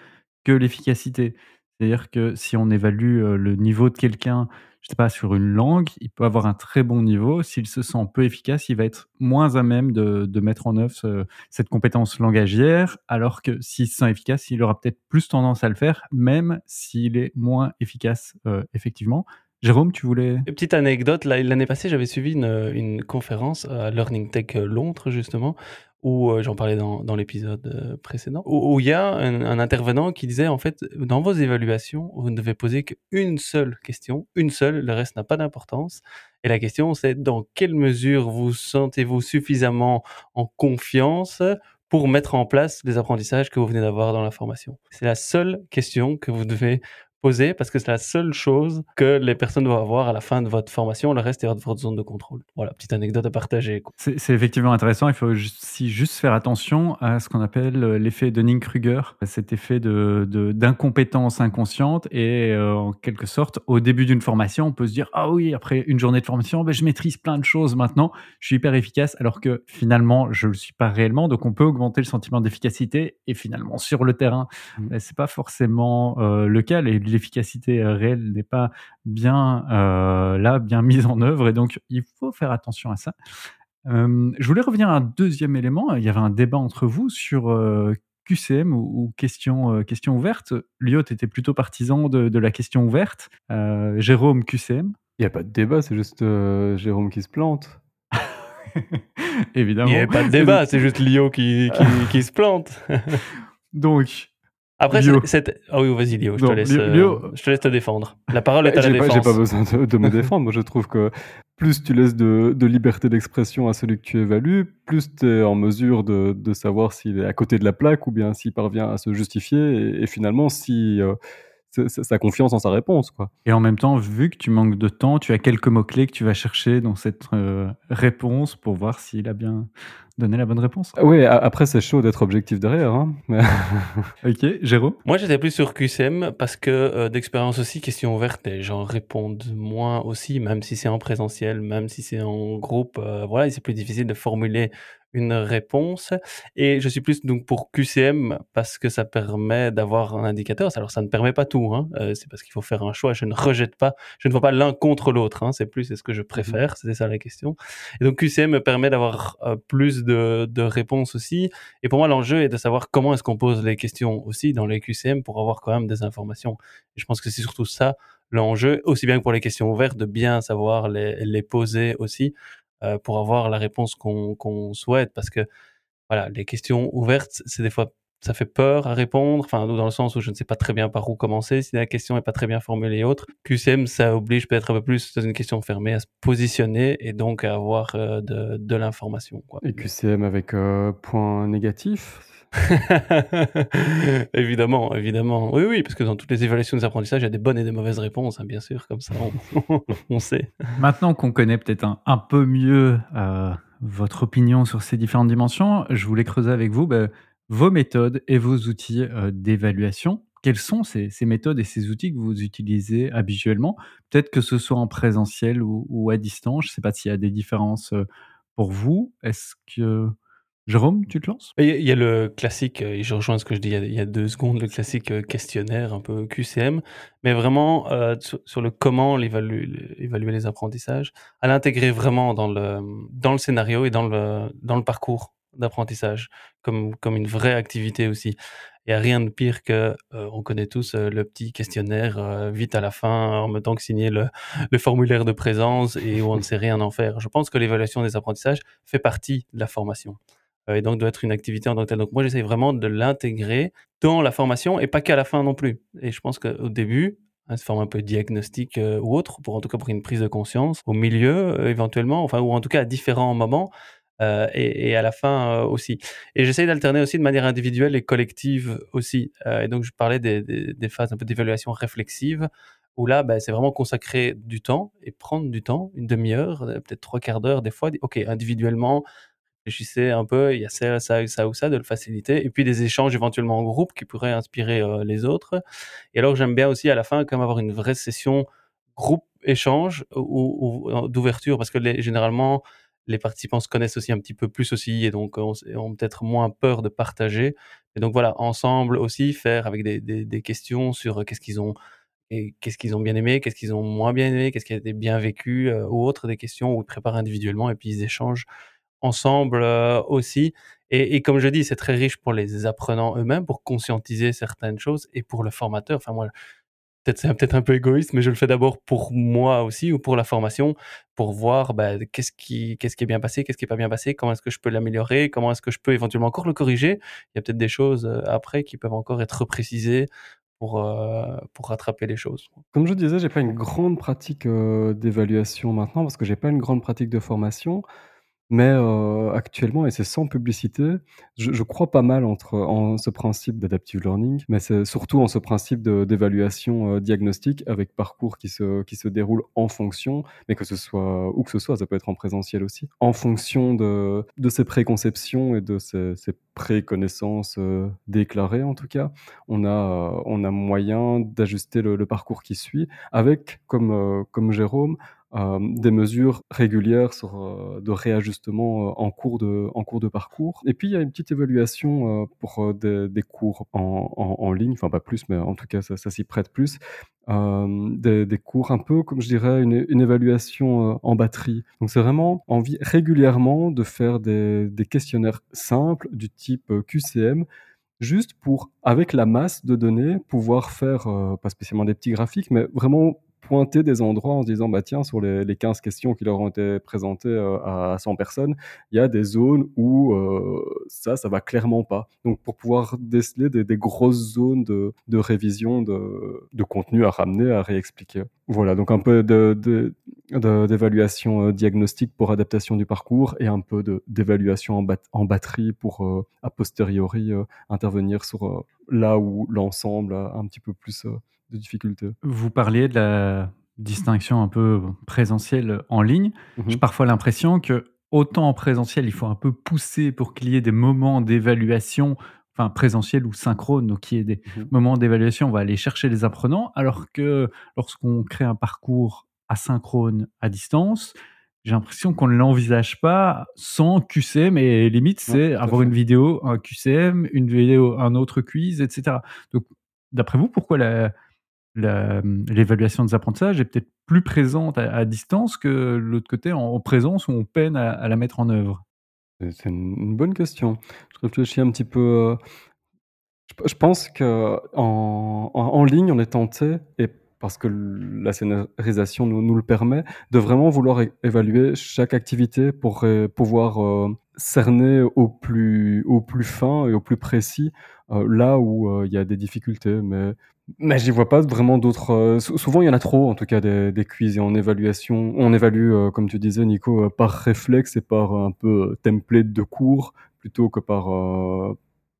que l'efficacité. C'est-à-dire que si on évalue le niveau de quelqu'un, je sais pas, sur une langue, il peut avoir un très bon niveau. S'il se sent peu efficace, il va être moins à même de, de mettre en œuvre ce- cette compétence langagière, alors que s'il se sent efficace, il aura peut-être plus tendance à le faire, même s'il est moins efficace, euh, effectivement. Jérôme, tu voulais... Une petite anecdote, l'année passée, j'avais suivi une, une conférence à Learning Tech Londres, justement, où euh, j'en parlais dans, l'épisode euh, précédent, où il y a un, un intervenant qui disait, en fait, dans vos évaluations, vous ne devez poser qu'une seule question, une seule, le reste n'a pas d'importance. Et la question, c'est dans quelle mesure vous sentez-vous suffisamment en confiance pour mettre en place les apprentissages que vous venez d'avoir dans la formation? C'est la seule question que vous devez poser parce que c'est la seule chose que les personnes doivent avoir à la fin de votre formation. Le reste est hors de votre zone de contrôle. Voilà, petite anecdote à partager. C'est effectivement intéressant. Il faut aussi juste faire attention à ce qu'on appelle euh, l'effet Dunning-Kruger, cet effet de de- d'incompétence inconsciente. Et euh, en quelque sorte, au début d'une formation, on peut se dire ah oui, après une journée de formation, ben, je maîtrise plein de choses maintenant, je suis hyper efficace, alors que finalement, je le suis pas réellement. Donc, on peut augmenter le sentiment d'efficacité. Et finalement, sur le terrain, Mm. ben, c'est pas forcément euh, le cas. Les- L'efficacité euh, réelle n'est pas bien euh, là, bien mise en œuvre. Et donc, il faut faire attention à ça. Euh, je voulais revenir à un deuxième élément. Il y avait un débat entre vous sur euh, QCM ou, ou question, euh, question ouverte. Lyot était plutôt partisan de, de la question ouverte. Euh, Jérôme, QCM. Il n'y a pas de débat, c'est juste euh, Jérôme qui se plante. [LAUGHS] Évidemment. Il n'y avait pas de débat, [LAUGHS] c'est juste Lio qui, qui, qui se plante. [LAUGHS] Donc, Après, c'est- Ah oui, vas-y, Lio, je, Non, te laisse, Lio- euh, Lio- je te laisse te défendre. La parole est à la défense. j'ai pas besoin de, de me [LAUGHS] défendre. Moi, je trouve que plus tu laisses de, de liberté d'expression à celui que tu évalues, plus tu es en mesure de, de savoir s'il est à côté de la plaque ou bien s'il parvient à se justifier. Et, et finalement, si, euh, sa confiance en sa réponse, quoi. Et en même temps, vu que tu manques de temps, tu as quelques mots-clés que tu vas chercher dans cette, heu, réponse pour voir s'il a bien donné la bonne réponse? Oui, après c'est chaud d'être objectif derrière, hein, [LAUGHS] OK, Jérôme? Moi, j'étais plus sur QCM parce que, heu, d'expérience aussi, questions ouvertes, les gens répondent moins aussi, même si c'est en présentiel, même si c'est en groupe, heu, voilà, c'est plus difficile de formuler une réponse et je suis plus donc pour QCM parce que ça permet d'avoir un indicateur. Alors ça ne permet pas tout, hein, euh, c'est parce qu'il faut faire un choix. Je ne rejette pas, je ne vois pas l'un contre l'autre. Hein, c'est plus c'est ce que je préfère, mhm. c'était ça la question. Et donc QCM me permet d'avoir euh, plus de, de réponses aussi. Et pour moi l'enjeu est de savoir comment est-ce qu'on pose les questions aussi dans les QCM pour avoir quand même des informations. Je pense que c'est surtout ça l'enjeu, aussi bien que pour les questions ouvertes, de bien savoir les, les poser aussi. Euh, pour avoir la réponse qu'on souhaite. Parce que voilà, les questions ouvertes, c'est des fois ça fait peur à répondre, enfin dans le sens où je ne sais pas très bien par où commencer si la question n'est pas très bien formulée et autres. QCM, ça oblige peut-être un peu plus dans une question fermée à se positionner et donc à avoir euh, de, de l'information. Et QCM avec euh, point négatif? [LAUGHS] Évidemment, évidemment. Oui, oui, parce que dans toutes les évaluations des apprentissages, il y a des bonnes et des mauvaises réponses, hein, bien sûr, comme ça, on, [LAUGHS] sait. Maintenant qu'on connaît peut-être un, peu mieux euh, votre opinion sur ces différentes dimensions, je voulais creuser avec vous bah, vos méthodes et vos outils euh, d'évaluation. Quelles sont ces, méthodes et ces outils que vous utilisez habituellement? Peut-être que ce soit en présentiel ou, à distance. Je ne sais pas s'il y a des différences euh, pour vous. Est-ce que Jérôme, tu te lances? Il y, a le classique, et je rejoins ce que je dis il y a, deux secondes, le classique euh, questionnaire, un peu QCM, mais vraiment euh, sur, le comment évaluer les apprentissages, à l'intégrer vraiment dans le, dans le scénario et dans le, dans le parcours d'apprentissage, comme, comme une vraie activité aussi. Il n'y a rien de pire que, euh, on connaît tous le petit questionnaire vite à la fin, en même temps que signer le, formulaire de présence et où on ne sait rien en faire. Je pense que l'évaluation des apprentissages fait partie de la formation. Euh, et donc doit être une activité en tant que telle. Donc moi, j'essaie vraiment de l'intégrer dans la formation et pas qu'à la fin non plus. Et je pense qu'au début, hein, se forme un peu diagnostic euh, ou autre, pour en tout cas pour une prise de conscience, au milieu euh, éventuellement, enfin ou en tout cas à différents moments, et, à la fin aussi. Et j'essaie d'alterner aussi de manière individuelle et collective aussi. et donc je parlais des, phases un peu d'évaluation réflexive, où là, ben, c'est vraiment consacrer du temps et prendre du temps, une demi-heure, peut-être trois quarts d'heure des fois. Ok, individuellement, réfléchissez un peu, il y a ça, ça, ça ou ça, de le faciliter. Et puis des échanges éventuellement en groupe qui pourraient inspirer euh, les autres. Et alors j'aime bien aussi à la fin comme avoir une vraie session groupe échange ou, d'ouverture parce que généralement les participants se connaissent aussi un petit peu plus aussi et donc ont, peut-être moins peur de partager. Et donc voilà, ensemble aussi faire avec des, questions sur qu'est-ce qu'ils ont ont bien aimé, qu'est-ce qu'ils ont moins bien aimé, qu'est-ce qui a été bien vécu ou autre, des questions où ils préparent individuellement et puis ils échangent ensemble aussi. Et, et, comme je dis, c'est très riche pour les apprenants eux-mêmes, pour conscientiser certaines choses et pour le formateur. Enfin, moi, peut-être c'est peut-être un peu égoïste, mais je le fais d'abord pour moi aussi ou pour la formation, pour voir bah, qu'est-ce qui, qu'est-ce qui est bien passé, qu'est-ce qui est pas bien passé, comment est-ce que je peux l'améliorer, comment est-ce que je peux éventuellement encore le corriger. Il y a peut-être des choses euh, après qui peuvent encore être précisées pour, euh, pour rattraper les choses. Comme je disais, j'ai pas une grande pratique d'évaluation maintenant parce que j'ai pas une grande pratique de formation. Mais heu, actuellement et c'est sans publicité, je crois pas mal entre en ce principe d'adaptive learning, mais c'est surtout en ce principe d'évaluation, heu, diagnostique avec parcours qui se qui se déroule en fonction, mais que ce soit où que ce soit, ça peut être en présentiel aussi, en fonction de de ses préconceptions et de ses préconnaissances, heu, déclarées en tout cas. On a, on a moyen d'ajuster le parcours qui suit avec comme, comme Jérôme, euh, des mesures régulières euh, de réajustement euh, en, cours de, parcours. Et puis, il y a une petite évaluation pour des, cours en, en, en, ligne, enfin pas plus, mais en tout cas, ça, s'y prête plus. Des, cours un peu, comme je dirais, une, évaluation en batterie. Donc, c'est vraiment envie régulièrement de faire des questionnaires simples du type QCM, juste pour, avec la masse de données, pouvoir faire, pas spécialement des petits graphiques, mais vraiment pointer des endroits en se disant, bah tiens, sur les, les 15 questions qui leur ont été présentées euh, à 100 personnes, il y a des zones où euh, ça, ça va clairement pas. Donc pour pouvoir déceler des, grosses zones de, de révision de, de, contenu à ramener, à réexpliquer. Voilà, donc un peu d'évaluation de, euh, diagnostique pour adaptation du parcours et un peu d'évaluation en, batterie pour euh, a posteriori intervenir sur là où l'ensemble a un petit peu plus de difficulté. Vous parliez de la distinction un peu présentielle en ligne. Mmh J'ai parfois l'impression que autant en présentiel, il faut un peu pousser pour qu'il y ait des moments d'évaluation, enfin présentiel ou synchrone, donc qu'il y ait des Mmh mh. moments d'évaluation, on va aller chercher les apprenants, alors que lorsqu'on crée un parcours asynchrone à distance, j'ai l'impression qu'on ne l'envisage pas sans QCM et limite, c'est avoir fait. une vidéo, un QCM, une vidéo, un autre quiz, et cetera. Donc d'après vous, pourquoi la l'évaluation des apprentissages est peut-être plus présente à distance que l'autre côté en en présence où on peine à la mettre en œuvre? C'est une bonne question. Je réfléchis un petit peu, heu, je pense qu'en en en ligne, on est tenté et parce que la scénarisation nous le permet, de vraiment vouloir évaluer chaque activité pour pouvoir, heu, cerner au plus au plus fin et au plus précis, heu, là où, il y a des difficultés. Mais mais j'y vois pas vraiment d'autres, sou souvent il y en a trop en tout cas des des quiz et en évaluation. On évalue, heu, comme tu disais Nico, heu, par réflexe et par un peu, template de cours plutôt que par,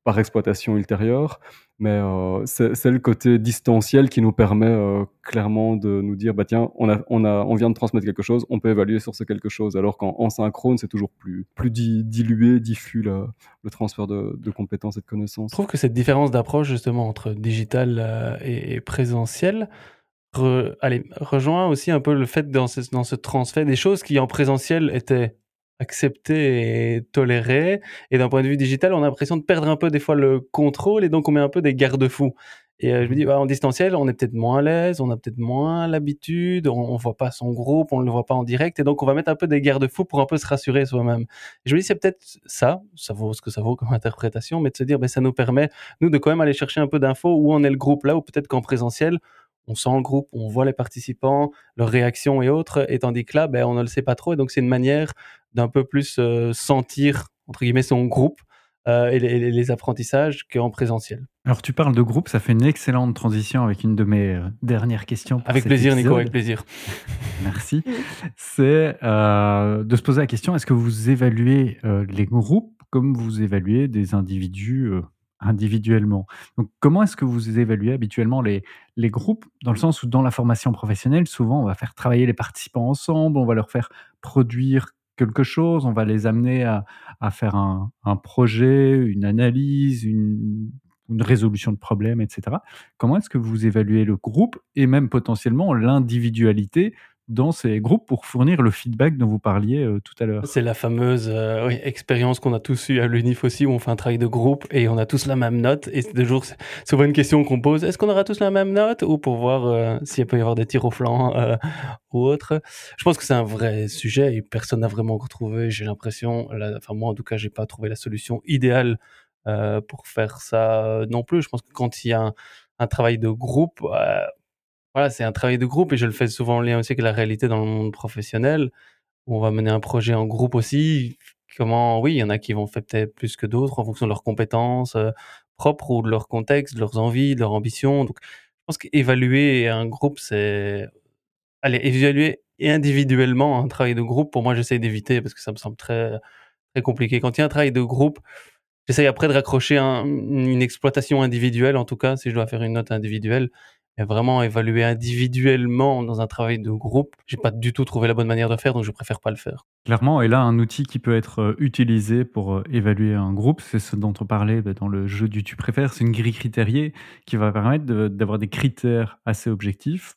par exploitation ultérieure. Mais, heu, c'est le côté distanciel qui nous permet, heu, clairement de nous dire: «Bah tiens, on a on a on vient de transmettre quelque chose, on peut évaluer sur ce quelque chose». Alors qu'en en synchrone, c'est toujours plus plus di dilué, diffus le transfert de compétences et de Je connaissances. trouve que cette différence d'approche justement entre digital, heu, et présentiel rejoint aussi un peu le fait dans ce dans ce transfert des choses qui en présentiel étaient acceptées et tolérées et d'un point de vue digital, on a l'impression de perdre un peu des fois le contrôle et donc on met un peu des garde-fous. Et heu, je me dis: «Bah, en distanciel, on est peut-être moins à l'aise, on a peut-être moins l'habitude, on on voit pas son groupe, on le voit pas en direct. Et donc on va mettre un peu des garde-fous pour un peu se rassurer soi-même». Je me dis: «C'est peut-être ça, ça vaut ce que ça vaut comme [LAUGHS] interprétation, mais de se dire, beh, ça nous permet, nous, de quand même aller chercher un peu d'infos, où en est le groupe là où peut-être qu'en présentiel, on sent le groupe, on voit les participants, leurs réactions et autres et tandis que là, beh, on ne le sait pas trop et donc c'est une manière d'un peu plus, heu, «sentir» entre guillemets son groupe, heu et les apprentissages qu'en présentiel. Alors tu parles de groupe, ça fait une excellente transition avec une de mes, heu, dernières questions Avec plaisir Nico, avec épisode. plaisir. [LAUGHS] Merci. C'est, de se poser la question, est-ce que vous évaluez, les groupes comme vous évaluez des individus, individuellement? Donc comment est-ce que vous évaluez habituellement les les groupes? Dans le sens où dans la formation professionnelle, souvent, on va faire travailler les participants ensemble, on va leur faire produire quelque chose, on va les amener à à faire un un projet, une analyse, une une résolution de problème et cetera. Comment est-ce que vous évaluez le groupe et même potentiellement l'individualité dans ces groupes pour fournir le feedback dont vous parliez, heu, tout à l'heure? C'est la fameuse, oui, expérience qu'on a tous eue à l'unif aussi, où on fait un travail de groupe et on a tous la même note et c'est toujours souvent une question qu'on pose: «Est-ce qu'on aura tous la même note?» ou pour voir, heu, s'il peut y avoir des tirs au flanc, ou autre. Je pense que c'est un vrai sujet et personne n'a vraiment retrouvé, j'ai l'impression, enfin moi en tout cas, j'ai pas trouvé la solution idéale, pour faire ça, non plus. Je pense que quand il y a un travail de groupe, voilà, c'est un travail de groupe et je le fais souvent en lien aussi avec la réalité dans le monde professionnel. Où on va mener un projet en groupe aussi. Comment oui, il y en a qui vont faire peut-être plus que d'autres en fonction de leurs compétences, heu, propres ou de leur contexte, de leurs envies, de leurs ambitions. Donc je pense qu'évaluer un groupe, c'est allez, évaluer individuellement un travail de groupe, pour moi, j'essaie d'éviter parce que ça me semble très très compliqué. Quand il y a un travail de groupe, j'essaye après de raccrocher un une exploitation individuelle, en tout cas, si je dois faire une note individuelle. Mais vraiment évaluer individuellement dans un travail de groupe, j'ai pas du tout trouvé la bonne manière de faire, donc je préfère pas le faire. Clairement et là, un outil qui peut être, heu, utilisé pour, heu, évaluer un groupe, c'est ce dont on parlait, bah, dans le jeu du «Tu préfères», c'est une grille critériée qui va permettre d'avoir des critères assez objectifs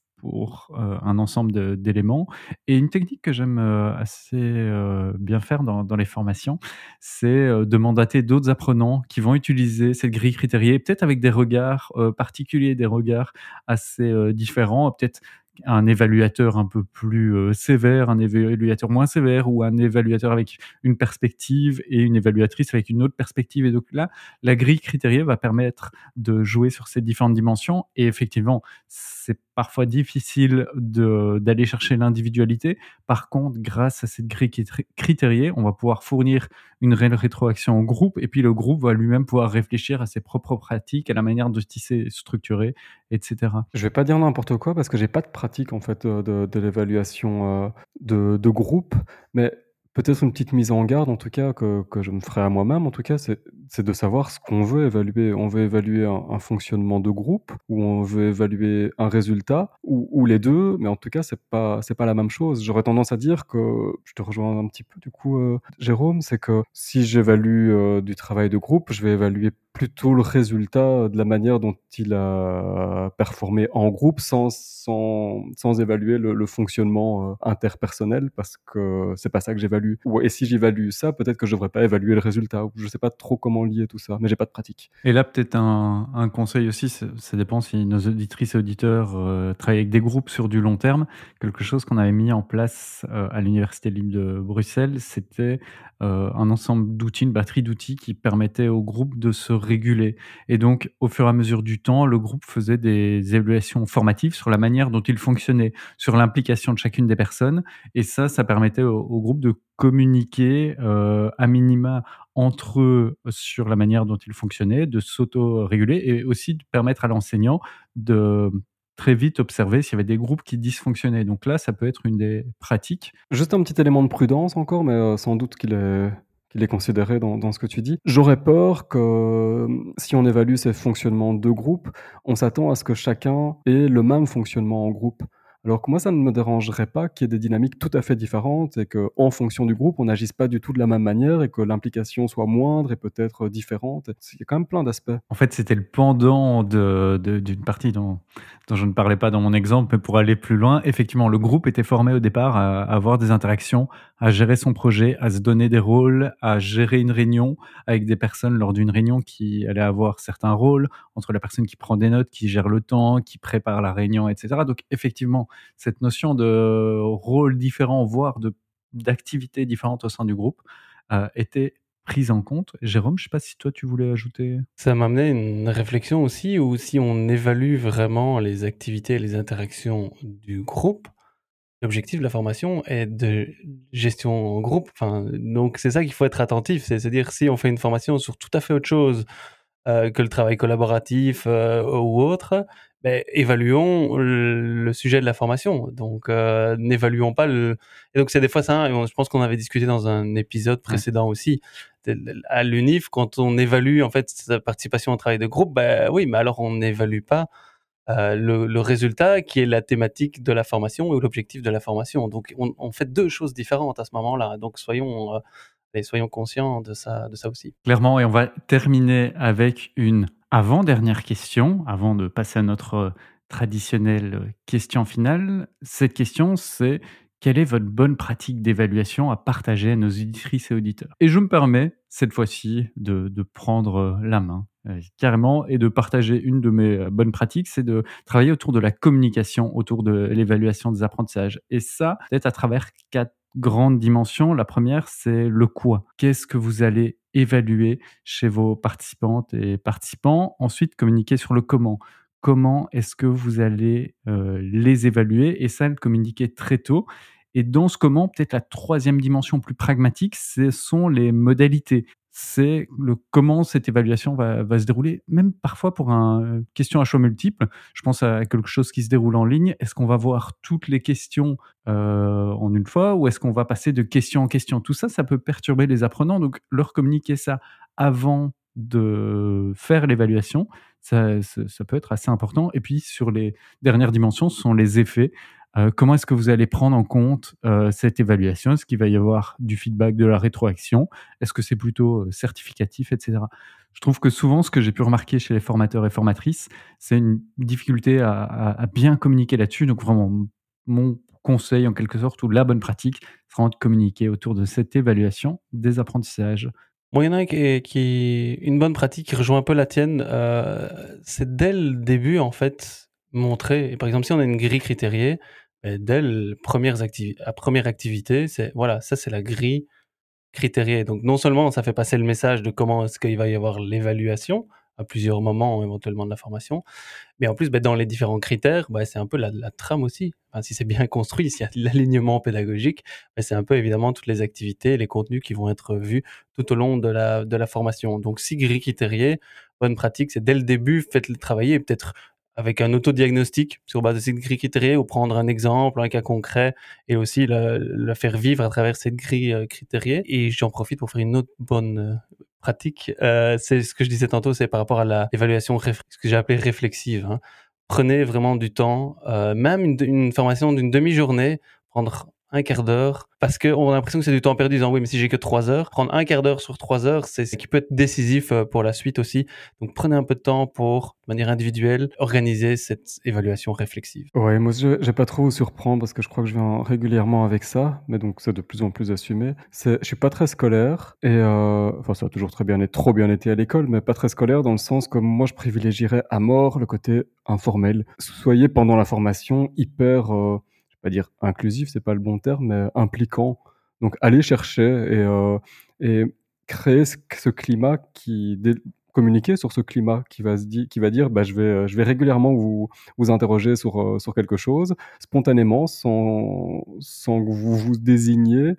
heu, un ensemble d'éléments. Et une technique que j'aime, heu, assez, heu, bien faire dans les formations, c'est, de mandater d'autres apprenants qui vont utiliser cette grille critériée, peut-être avec des regards, particuliers, des regards assez, différents, peut-être un évaluateur un peu plus, sévère, un évaluateur moins sévère ou un évaluateur avec une perspective et une évaluatrice avec une autre perspective. Et donc là, la grille critériée va permettre de jouer sur ces différentes dimensions. Et effectivement, c'est parfois difficile d'aller chercher l'individualité. Par contre, grâce à cette grille critériée, on va pouvoir fournir une réelle rétroaction au groupe et puis le groupe va lui-même pouvoir réfléchir à ses propres pratiques, à la manière de tisser, structurer et cetera. Je vais pas dire n'importe quoi parce que j'ai pas de pratique en fait, heu, de l'évaluation, heu, de de groupe. Mais Peut-être une petite mise en garde en tout cas que que je me ferai à moi-même en tout cas, c'est de savoir ce qu'on veut évaluer. On veut évaluer un un fonctionnement de groupe ou on veut évaluer un résultat ou ou les 2, mais en tout cas, c'est pas c'est pas la même chose. J'aurais tendance à dire que je te rejoins un petit peu du coup, heu, Jérôme, c'est que si j'évalue, heu, du travail de groupe, je vais évaluer plutôt le résultat de la manière dont il a performé en groupe sans sans sans évaluer le fonctionnement, heu, interpersonnel parce que c'est pas ça que j'évalue et si j'évalue ça, peut-être que je devrais pas évaluer le résultat je sais pas trop comment lier tout ça, mais j'ai pas de pratique. Et là, peut-être un, un conseil aussi, ça, dépend si nos auditrices et auditeurs euh, travaillent avec des groupes sur du long terme. Quelque chose qu'on avait mis en place euh, à l'Université libre de Bruxelles, c'était euh, un ensemble d'outils, une batterie d'outils qui permettait au groupe de se réguler. Et donc, au fur et à mesure du temps, le groupe faisait des évaluations formatives sur la manière dont il fonctionnait, sur l'implication de chacune des personnes. Et ça, ça permettait au, groupe de communiquer euh, à minima entre eux sur la manière dont ils fonctionnaient, de s'auto-réguler et aussi de permettre à l'enseignant de très vite observer s'il y avait des groupes qui dysfonctionnaient. Donc là, ça peut être une des pratiques. Juste un petit élément de prudence encore, mais euh, sans doute qu'il est qu'il est considéré dans, dans ce que tu dis. J'aurais peur que euh, si on évalue ces fonctionnements de groupe, on s'attend à ce que chacun ait le même fonctionnement en groupe. Alors que moi, ça ne me dérangerait pas qu'il y ait des dynamiques tout à fait différentes et qu'en fonction du groupe, on n'agisse pas du tout de la même manière et que l'implication soit moindre et peut-être différente. Il y a quand même plein d'aspects. En fait, c'était le pendant d'une partie dont, dont je ne parlais pas dans mon exemple, mais pour aller plus loin, effectivement, le groupe était formé au départ à, à avoir des interactions, à gérer son projet, à se donner des rôles, à gérer une réunion avec des personnes lors d'une réunion qui allaient avoir certains rôles, entre la personne qui prend des notes, qui gère le temps, qui prépare la réunion, etc. Donc, effectivement, cette notion de rôles différents, voire de d'activités différentes au sein du groupe, euh, était prise en compte. Jérôme, je sais pas si toi tu voulais ajouter. Ça m'amenait une réflexion aussi où si on évalue vraiment les activités et les interactions du groupe, l'objectif de la formation est de gestion en groupe. Donc c'est ça qu'il faut être attentif, c'est à dire si on fait une formation sur tout à fait autre chose euh, que le travail collaboratif euh, ou autre, évaluons le, sujet de la formation. Donc euh, n'évaluons pas le. Et donc c'est des fois ça. et on- je pense qu'on avait discuté dans un épisode précédent aussi à l'UNIF, quand on évalue en fait sa participation au travail de groupe, ben oui, mais alors on n'évalue pas euh, le, le résultat qui est la thématique de la formation ou l'objectif de la formation. Donc on, on fait deux choses différentes à ce moment-là. Donc soyons, euh, et soyons conscients de ça, de ça aussi. Clairement, et on va terminer avec une avant-dernière question, avant de passer à notre euh, traditionnelle euh, question finale. Cette question, c'est quelle est votre bonne pratique d'évaluation à partager à nos auditrices et auditeurs? Et je me permets, cette fois-ci, de, prendre euh, la main, carrément, et de partager une de mes bonnes pratiques, c'est de travailler autour de la communication, autour de l'évaluation des apprentissages. Et ça, peut-être à travers quatre grandes dimensions. La première, c'est le quoi. Qu'est-ce que vous allez évaluer chez vos participantes et participants Ensuite, communiquer sur le comment. Comment est-ce que vous allez euh, les évaluer Et ça, le communiquer très tôt. Et dans ce comment, peut-être la troisième dimension plus pragmatique, ce sont les modalités. C'est le comment cette évaluation va, se dérouler, même parfois pour une question à choix multiple. Je pense à quelque chose qui se déroule en ligne. Est-ce qu'on va voir toutes les questions euh, en une fois ou est-ce qu'on va passer de question en question? Tout ça, ça peut perturber les apprenants. Donc, leur communiquer ça avant de faire l'évaluation, ça, ça peut être assez important. Et puis, sur les dernières dimensions, ce sont les effets. Euh, comment est-ce que vous allez prendre en compte euh, cette évaluation? Est-ce qu'il va y avoir du feedback, de la rétroaction? Est-ce que c'est plutôt euh, certificatif, etc. Je trouve que souvent, ce que j'ai pu remarquer chez les formateurs et formatrices, c'est une difficulté à, bien communiquer là-dessus. Donc vraiment, mon conseil en quelque sorte, ou la bonne pratique, vraiment de communiquer autour de cette évaluation des apprentissages. Il y en a qui une bonne pratique qui rejoint un peu la tienne. c'est dès le début, en fait, montrer. et Par exemple, si on a une grille critériée, dès la première activité, c'est voilà, ça c'est la grille critériée. Donc non seulement ça fait passer le message de comment est-ce qu'il va y avoir l'évaluation à plusieurs moments éventuellement de la formation, mais en plus ben, dans les différents critères, ben, c'est un peu la, la trame aussi. Si c'est bien [LAUGHS] construit, s'il y a l'alignement pédagogique, ben, c'est un peu évidemment toutes les activités, les contenus qui vont être vus tout au long de la, formation. Donc si grille critériée, bonne pratique, c'est dès le début, faites-le travailler, peut-être avec un autodiagnostic sur base de cette grille critériée ou prendre un exemple, un cas concret et aussi le, faire vivre à travers cette grille euh, critériée. Et j'en profite pour faire une autre bonne euh, pratique. Euh, c'est ce que je disais tantôt, c'est par rapport à l'évaluation, ce que j'ai appelé réflexive. Hein. Prenez vraiment du temps, même une, une formation d'une demi-journée, prendre un quart d'heure, parce qu'on a l'impression que c'est du temps perdu, disant oui, mais si j'ai que trois heures, prendre un quart d'heure sur trois heures, c'est ce qui peut être décisif euh, pour la suite aussi. Donc prenez un peu de temps pour, de manière individuelle, organiser cette évaluation réflexive. Ouais, moi je vais pas trop vous surprendre parce que je crois que je viens régulièrement avec ça, mais donc c'est de plus en plus assumé. Je suis pas très scolaire et euh, enfin ça a toujours très bien été, trop bien été à l'école, mais pas très scolaire dans le sens que moi je privilégierais à mort le côté informel. Soyez pendant la formation hyper euh, pas dire inclusif, c'est pas le bon terme, mais impliquant. Donc aller chercher et, euh, créer ce, climat qui communiquer sur ce climat qui va se dire, qui va dire, bah, je vais, je vais régulièrement vous, vous interroger sur, euh, sur quelque chose spontanément, sans, sans que vous vous désigniez.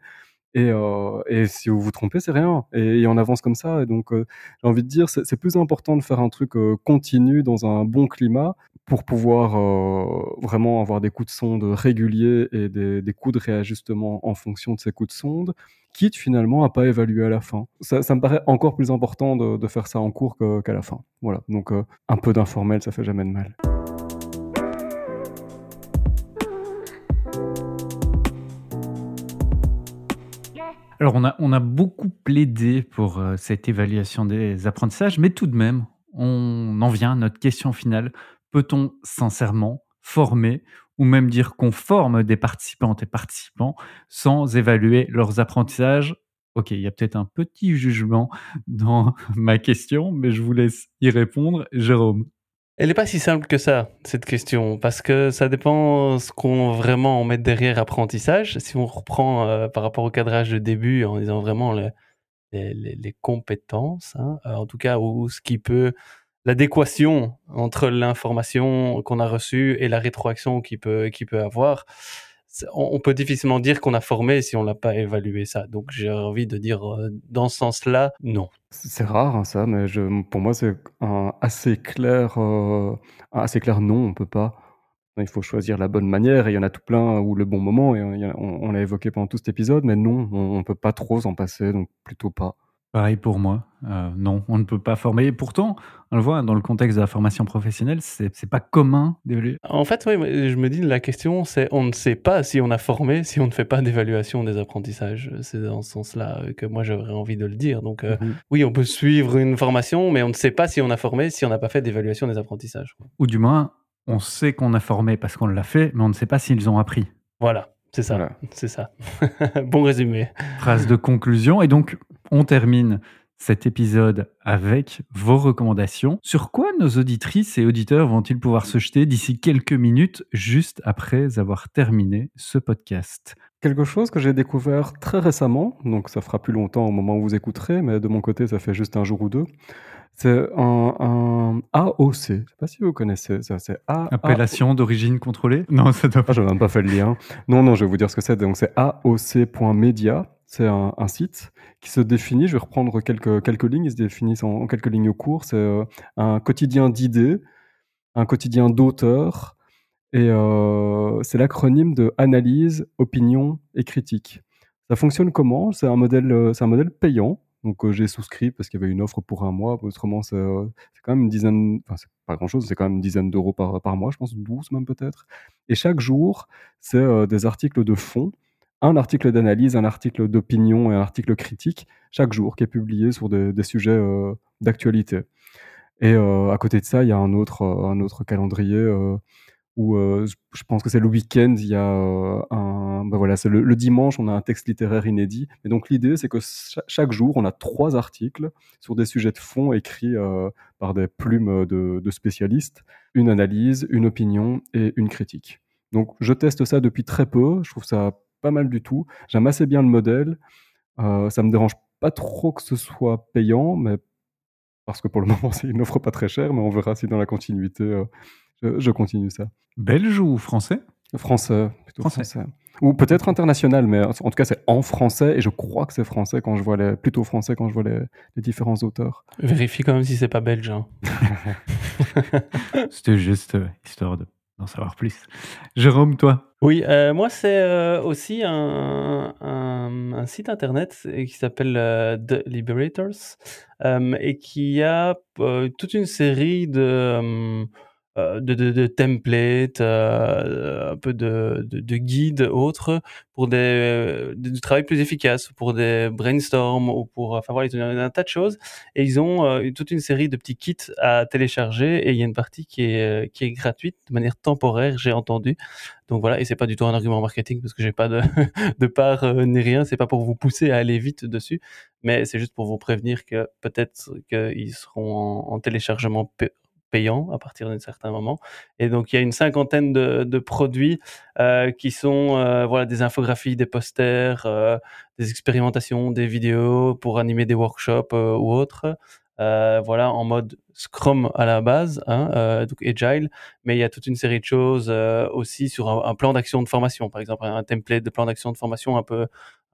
Et, euh, et, si vous vous trompez, c'est rien. Et, on avance comme ça. Et donc, j'ai envie de dire, c'est plus important de faire un truc continu dans un bon climat pour pouvoir euh, vraiment avoir des coups de sonde réguliers et des, coups de réajustement en fonction de ces coups de sonde, quitte finalement à pas évaluer à la fin. Ça, me paraît encore plus important de, de faire ça en cours qu'à la fin. Voilà, donc euh, un peu d'informel, ça fait jamais de mal. Alors on a, on a beaucoup plaidé pour euh, cette évaluation des apprentissages, mais tout de même, on en vient à notre question finale. Peut-on sincèrement former ou même dire qu'on forme des participantes et participants sans évaluer leurs apprentissages? Ok, il y a peut-être un petit jugement dans [LAUGHS] ma question, mais je vous laisse y répondre. Jérôme. Elle n'est pas si simple que ça, cette question, parce que ça dépend ce qu'on vraiment met derrière apprentissage. Si on reprend euh, par rapport au cadrage de début en disant vraiment les, compétences, hein, en tout cas, ou ce qui peut l'adéquation entre l'information qu'on a reçue et la rétroaction qu'il peut, peut avoir, on, peut difficilement dire qu'on a formé si on l'a pas évalué ça. Donc j'ai envie de dire euh, dans ce sens-là, non. C'est rare hein, ça, mais pour moi c'est un assez clair, euh, assez clair non, on peut pas. Il faut choisir la bonne manière et il y en a tout plein ou le bon moment et on, l'a évoqué pendant tout cet épisode, mais non, on, on peut pas trop s'en passer, donc plutôt pas. Pareil pour moi. Euh, non, on ne peut pas former. Et pourtant, on le voit dans le contexte de la formation professionnelle, c'est n'est pas commun d'évaluer. En fait, oui, je me dis la question, c'est on ne sait pas si on a formé si on ne fait pas d'évaluation des apprentissages. C'est dans ce sens-là que moi j'aurais envie de le dire. Donc euh, mhm. oui, on peut suivre une formation, mais on ne sait pas si on a formé si on n'a pas fait d'évaluation des apprentissages. Ou du moins, on sait qu'on a formé parce qu'on l'a fait, mais on ne sait pas s'ils ont appris. Voilà. C'est ça, c'est ça. [LAUGHS] bon résumé. Phrase de conclusion. Et donc, on termine cet épisode avec vos recommandations. Sur quoi nos auditrices et auditeurs vont-ils pouvoir se jeter d'ici quelques minutes, juste après avoir terminé ce podcast? Quelque chose que j'ai découvert très récemment, donc ça fera plus longtemps au moment où vous écouterez, mais de mon côté, ça fait juste un jour ou deux. C'est un, AOC. Je ne sais pas si vous connaissez ça. C'est Appellation d'origine contrôlée? Non, ça doit pas. Ah, je n'ai même pas fait le lien. Non, non, je vais vous dire ce que c'est. Donc, c'est AOC.media. C'est un, site qui se définit, je vais reprendre quelques, quelques lignes, il se définit en, quelques lignes au cours. C'est euh, un quotidien d'idées, un quotidien d'auteurs, et euh, c'est l'acronyme de analyse, opinion et critique. Ça fonctionne comment? C'est un modèle, euh, un modèle payant. Donc j'ai souscrit parce qu'il y avait une offre pour un mois. Autrement, c'est quand même une dizaine, enfin c'est pas grand chose, c'est quand même une dizaine d'euros par, par mois, je pense 12 même peut-être. Et chaque jour, c'est des articles de fond, un article d'analyse, un article d'opinion et un article critique chaque jour qui est publié sur des, sujets d'actualité. Et à côté de ça, il y a un autre, un autre calendrier où euh, je pense que c'est le week-end, il y a euh, un, ben voilà, c'est le, dimanche, on a un texte littéraire inédit. Et donc l'idée, c'est que chaque jour, on a trois articles sur des sujets de fond écrits euh, par des plumes de, spécialistes, une analyse, une opinion et une critique. Donc je teste ça depuis très peu, je trouve ça pas mal du tout. J'aime assez bien le modèle. ça me dérange pas trop que ce soit payant, mais parce que pour le [LAUGHS] moment, c'est une offre pas très chère, mais on verra si dans la continuité je, continue ça. Belge ou français? Français, plutôt français. Ou peut-être international, mais en tout cas, c'est en français, et je crois que c'est français quand je vois les, plutôt français quand je vois les, différents auteurs. Vérifie quand même si c'est pas belge. Hein. [LAUGHS] C'était juste euh, histoire d'en savoir plus. Jérôme, toi? Oui, euh, moi, c'est euh, aussi un, un, site internet qui s'appelle The Liberators et qui a toute une série de euh, de, templates, euh, un peu de, de, guides autres pour des, du travail plus efficace, pour des brainstorms ou pour, enfin voilà, ils ont un tas de choses et ils ont euh, toute une série de petits kits à télécharger et il y a une partie qui est, gratuite de manière temporaire, j'ai entendu. Donc voilà, et c'est pas du tout un argument marketing parce que j'ai pas de, [LAUGHS] de part ni rien, c'est pas pour vous pousser à aller vite dessus, mais c'est juste pour vous prévenir que peut-être qu'ils seront en téléchargement payant à partir d'un certain moment. Et donc, il y a une cinquantaine de, produits euh, qui sont euh, voilà, des infographies, des posters, euh, des expérimentations, des vidéos pour animer des workshops ou autres. voilà, en mode Scrum à la base, hein, donc Agile, mais il y a toute une série de choses aussi sur un plan d'action de formation, par exemple un template de plan d'action de formation un peu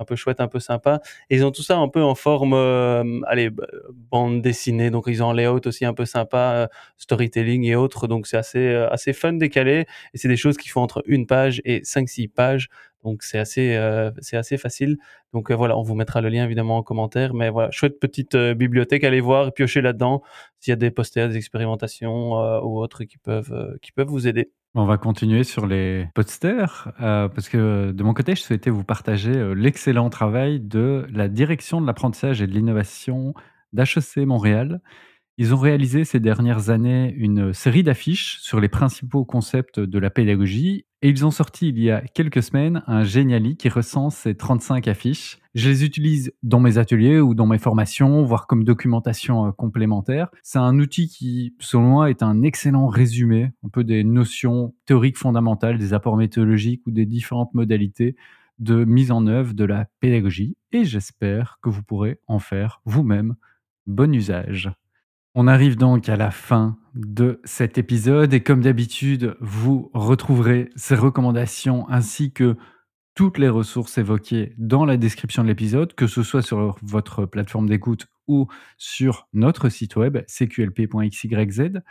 un peu chouette, un peu sympa. Et ils ont tout ça un peu en forme, euh, allez, bande dessinée. Donc ils ont un layout aussi un peu sympa, euh, storytelling et autres. Donc c'est assez, euh, assez fun, décalé. Et c'est des choses qui font entre une page et 5-6 pages. Donc c'est assez, c'est assez facile. Donc voilà, on vous mettra le lien évidemment en commentaire. Mais voilà, chouette petite bibliothèque, allez voir, piocher là-dedans s'il y a des posters, des expérimentations ou autres qui peuvent, qui peuvent vous aider. On va continuer sur les posters, euh, parce que de mon côté, je souhaitais vous partager euh, l'excellent travail de la direction de l'apprentissage et de l'innovation d'HEC Montréal. Ils ont réalisé ces dernières années une série d'affiches sur les principaux concepts de la pédagogie et ils ont sorti il y a quelques semaines un Géniali qui recense ces 35 affiches. Je les utilise dans mes ateliers ou dans mes formations, voire comme documentation euh, complémentaire. C'est un outil qui, selon moi, est un excellent résumé un peu des notions théoriques fondamentales, des apports méthodologiques ou des différentes modalités de mise en œuvre de la pédagogie et j'espère que vous pourrez en faire vous-même bon usage. On arrive donc à la fin de cet épisode et comme d'habitude, vous retrouverez ces recommandations ainsi que toutes les ressources évoquées dans la description de l'épisode, que ce soit sur votre plateforme d'écoute ou sur notre site web cqlp.xyz.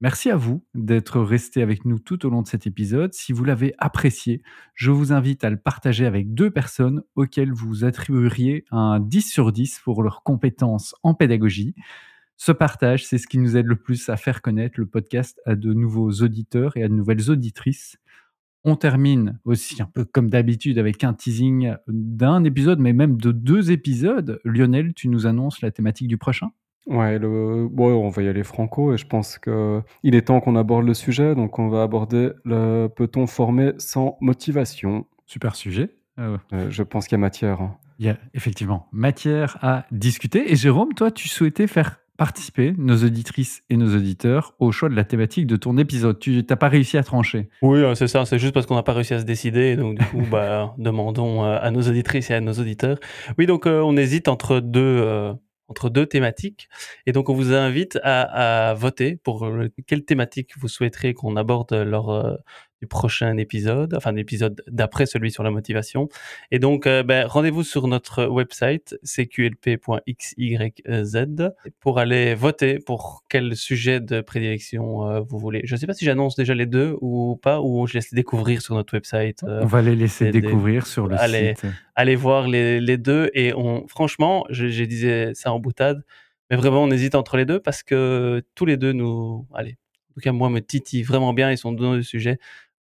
Merci à vous d'être resté avec nous tout au long de cet épisode. Si vous l'avez apprécié, je vous invite à le partager avec deux personnes auxquelles vous attribueriez un 10 sur 10 pour leurs compétences en pédagogie. Ce partage, c'est ce qui nous aide le plus à faire connaître le podcast à de nouveaux auditeurs et à de nouvelles auditrices. On termine aussi un peu comme d'habitude avec un teasing d'un épisode, mais même de deux épisodes. Lionel, tu nous annonces la thématique du prochain? Ouais, le... on va y aller franco et je pense qu'il est temps qu'on aborde le sujet. Donc, on va aborder le peut-on former sans motivation? Super sujet. Euh, euh, je pense qu'il y a matière. Hein. Il y a effectivement matière à discuter. Et Jérôme, toi, tu souhaitais faire participer, nos auditrices et nos auditeurs, au choix de la thématique de ton épisode. Tu n'as pas réussi à trancher. Oui, euh, c'est ça. C'est juste parce qu'on n'a pas réussi à se décider. Donc, du coup, [LAUGHS] bah, demandons euh, à nos auditrices et à nos auditeurs. Oui, donc, euh, on hésite entre deux, entre deux thématiques. Et donc, on vous invite à, voter pour quelle thématique vous souhaiterez qu'on aborde lors prochain épisode, enfin l'épisode d'après celui sur la motivation. Et donc, euh, ben, rendez-vous sur notre website cqlp.xyz pour aller voter pour quel sujet de prédilection euh, vous voulez. Je ne sais pas si j'annonce déjà les deux ou pas, ou je laisse les découvrir sur notre website. Euh, on va les laisser découvrir sur le site. Allez voir les, les, deux et on, franchement, je, je disais ça en boutade, mais vraiment on hésite entre les deux parce que tous les deux nous, allez, en tout cas moi me titillent vraiment bien, ils sont deux sujets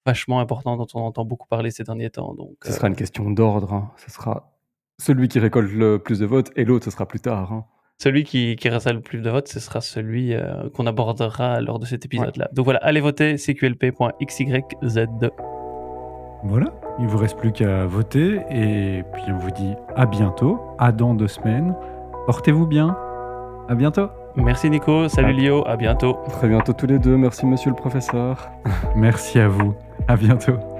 vachement important dont on entend beaucoup parler ces derniers temps. Donc, ce sera une euh, question d'ordre. Hein. Ce sera celui qui récolte le plus de votes et l'autre, ce sera plus tard. Hein. Celui qui, qui le plus de votes, ce sera celui euh, qu'on abordera lors de cet épisode-là. Donc voilà, allez voter cqlp.xyz. Voilà, il vous reste plus qu'à voter et puis on vous dit à bientôt, à dans deux semaines. Portez-vous bien. À bientôt. Merci Nico, salut Lio, à bientôt. Très bientôt tous les deux, merci monsieur le professeur. merci à vous, à bientôt.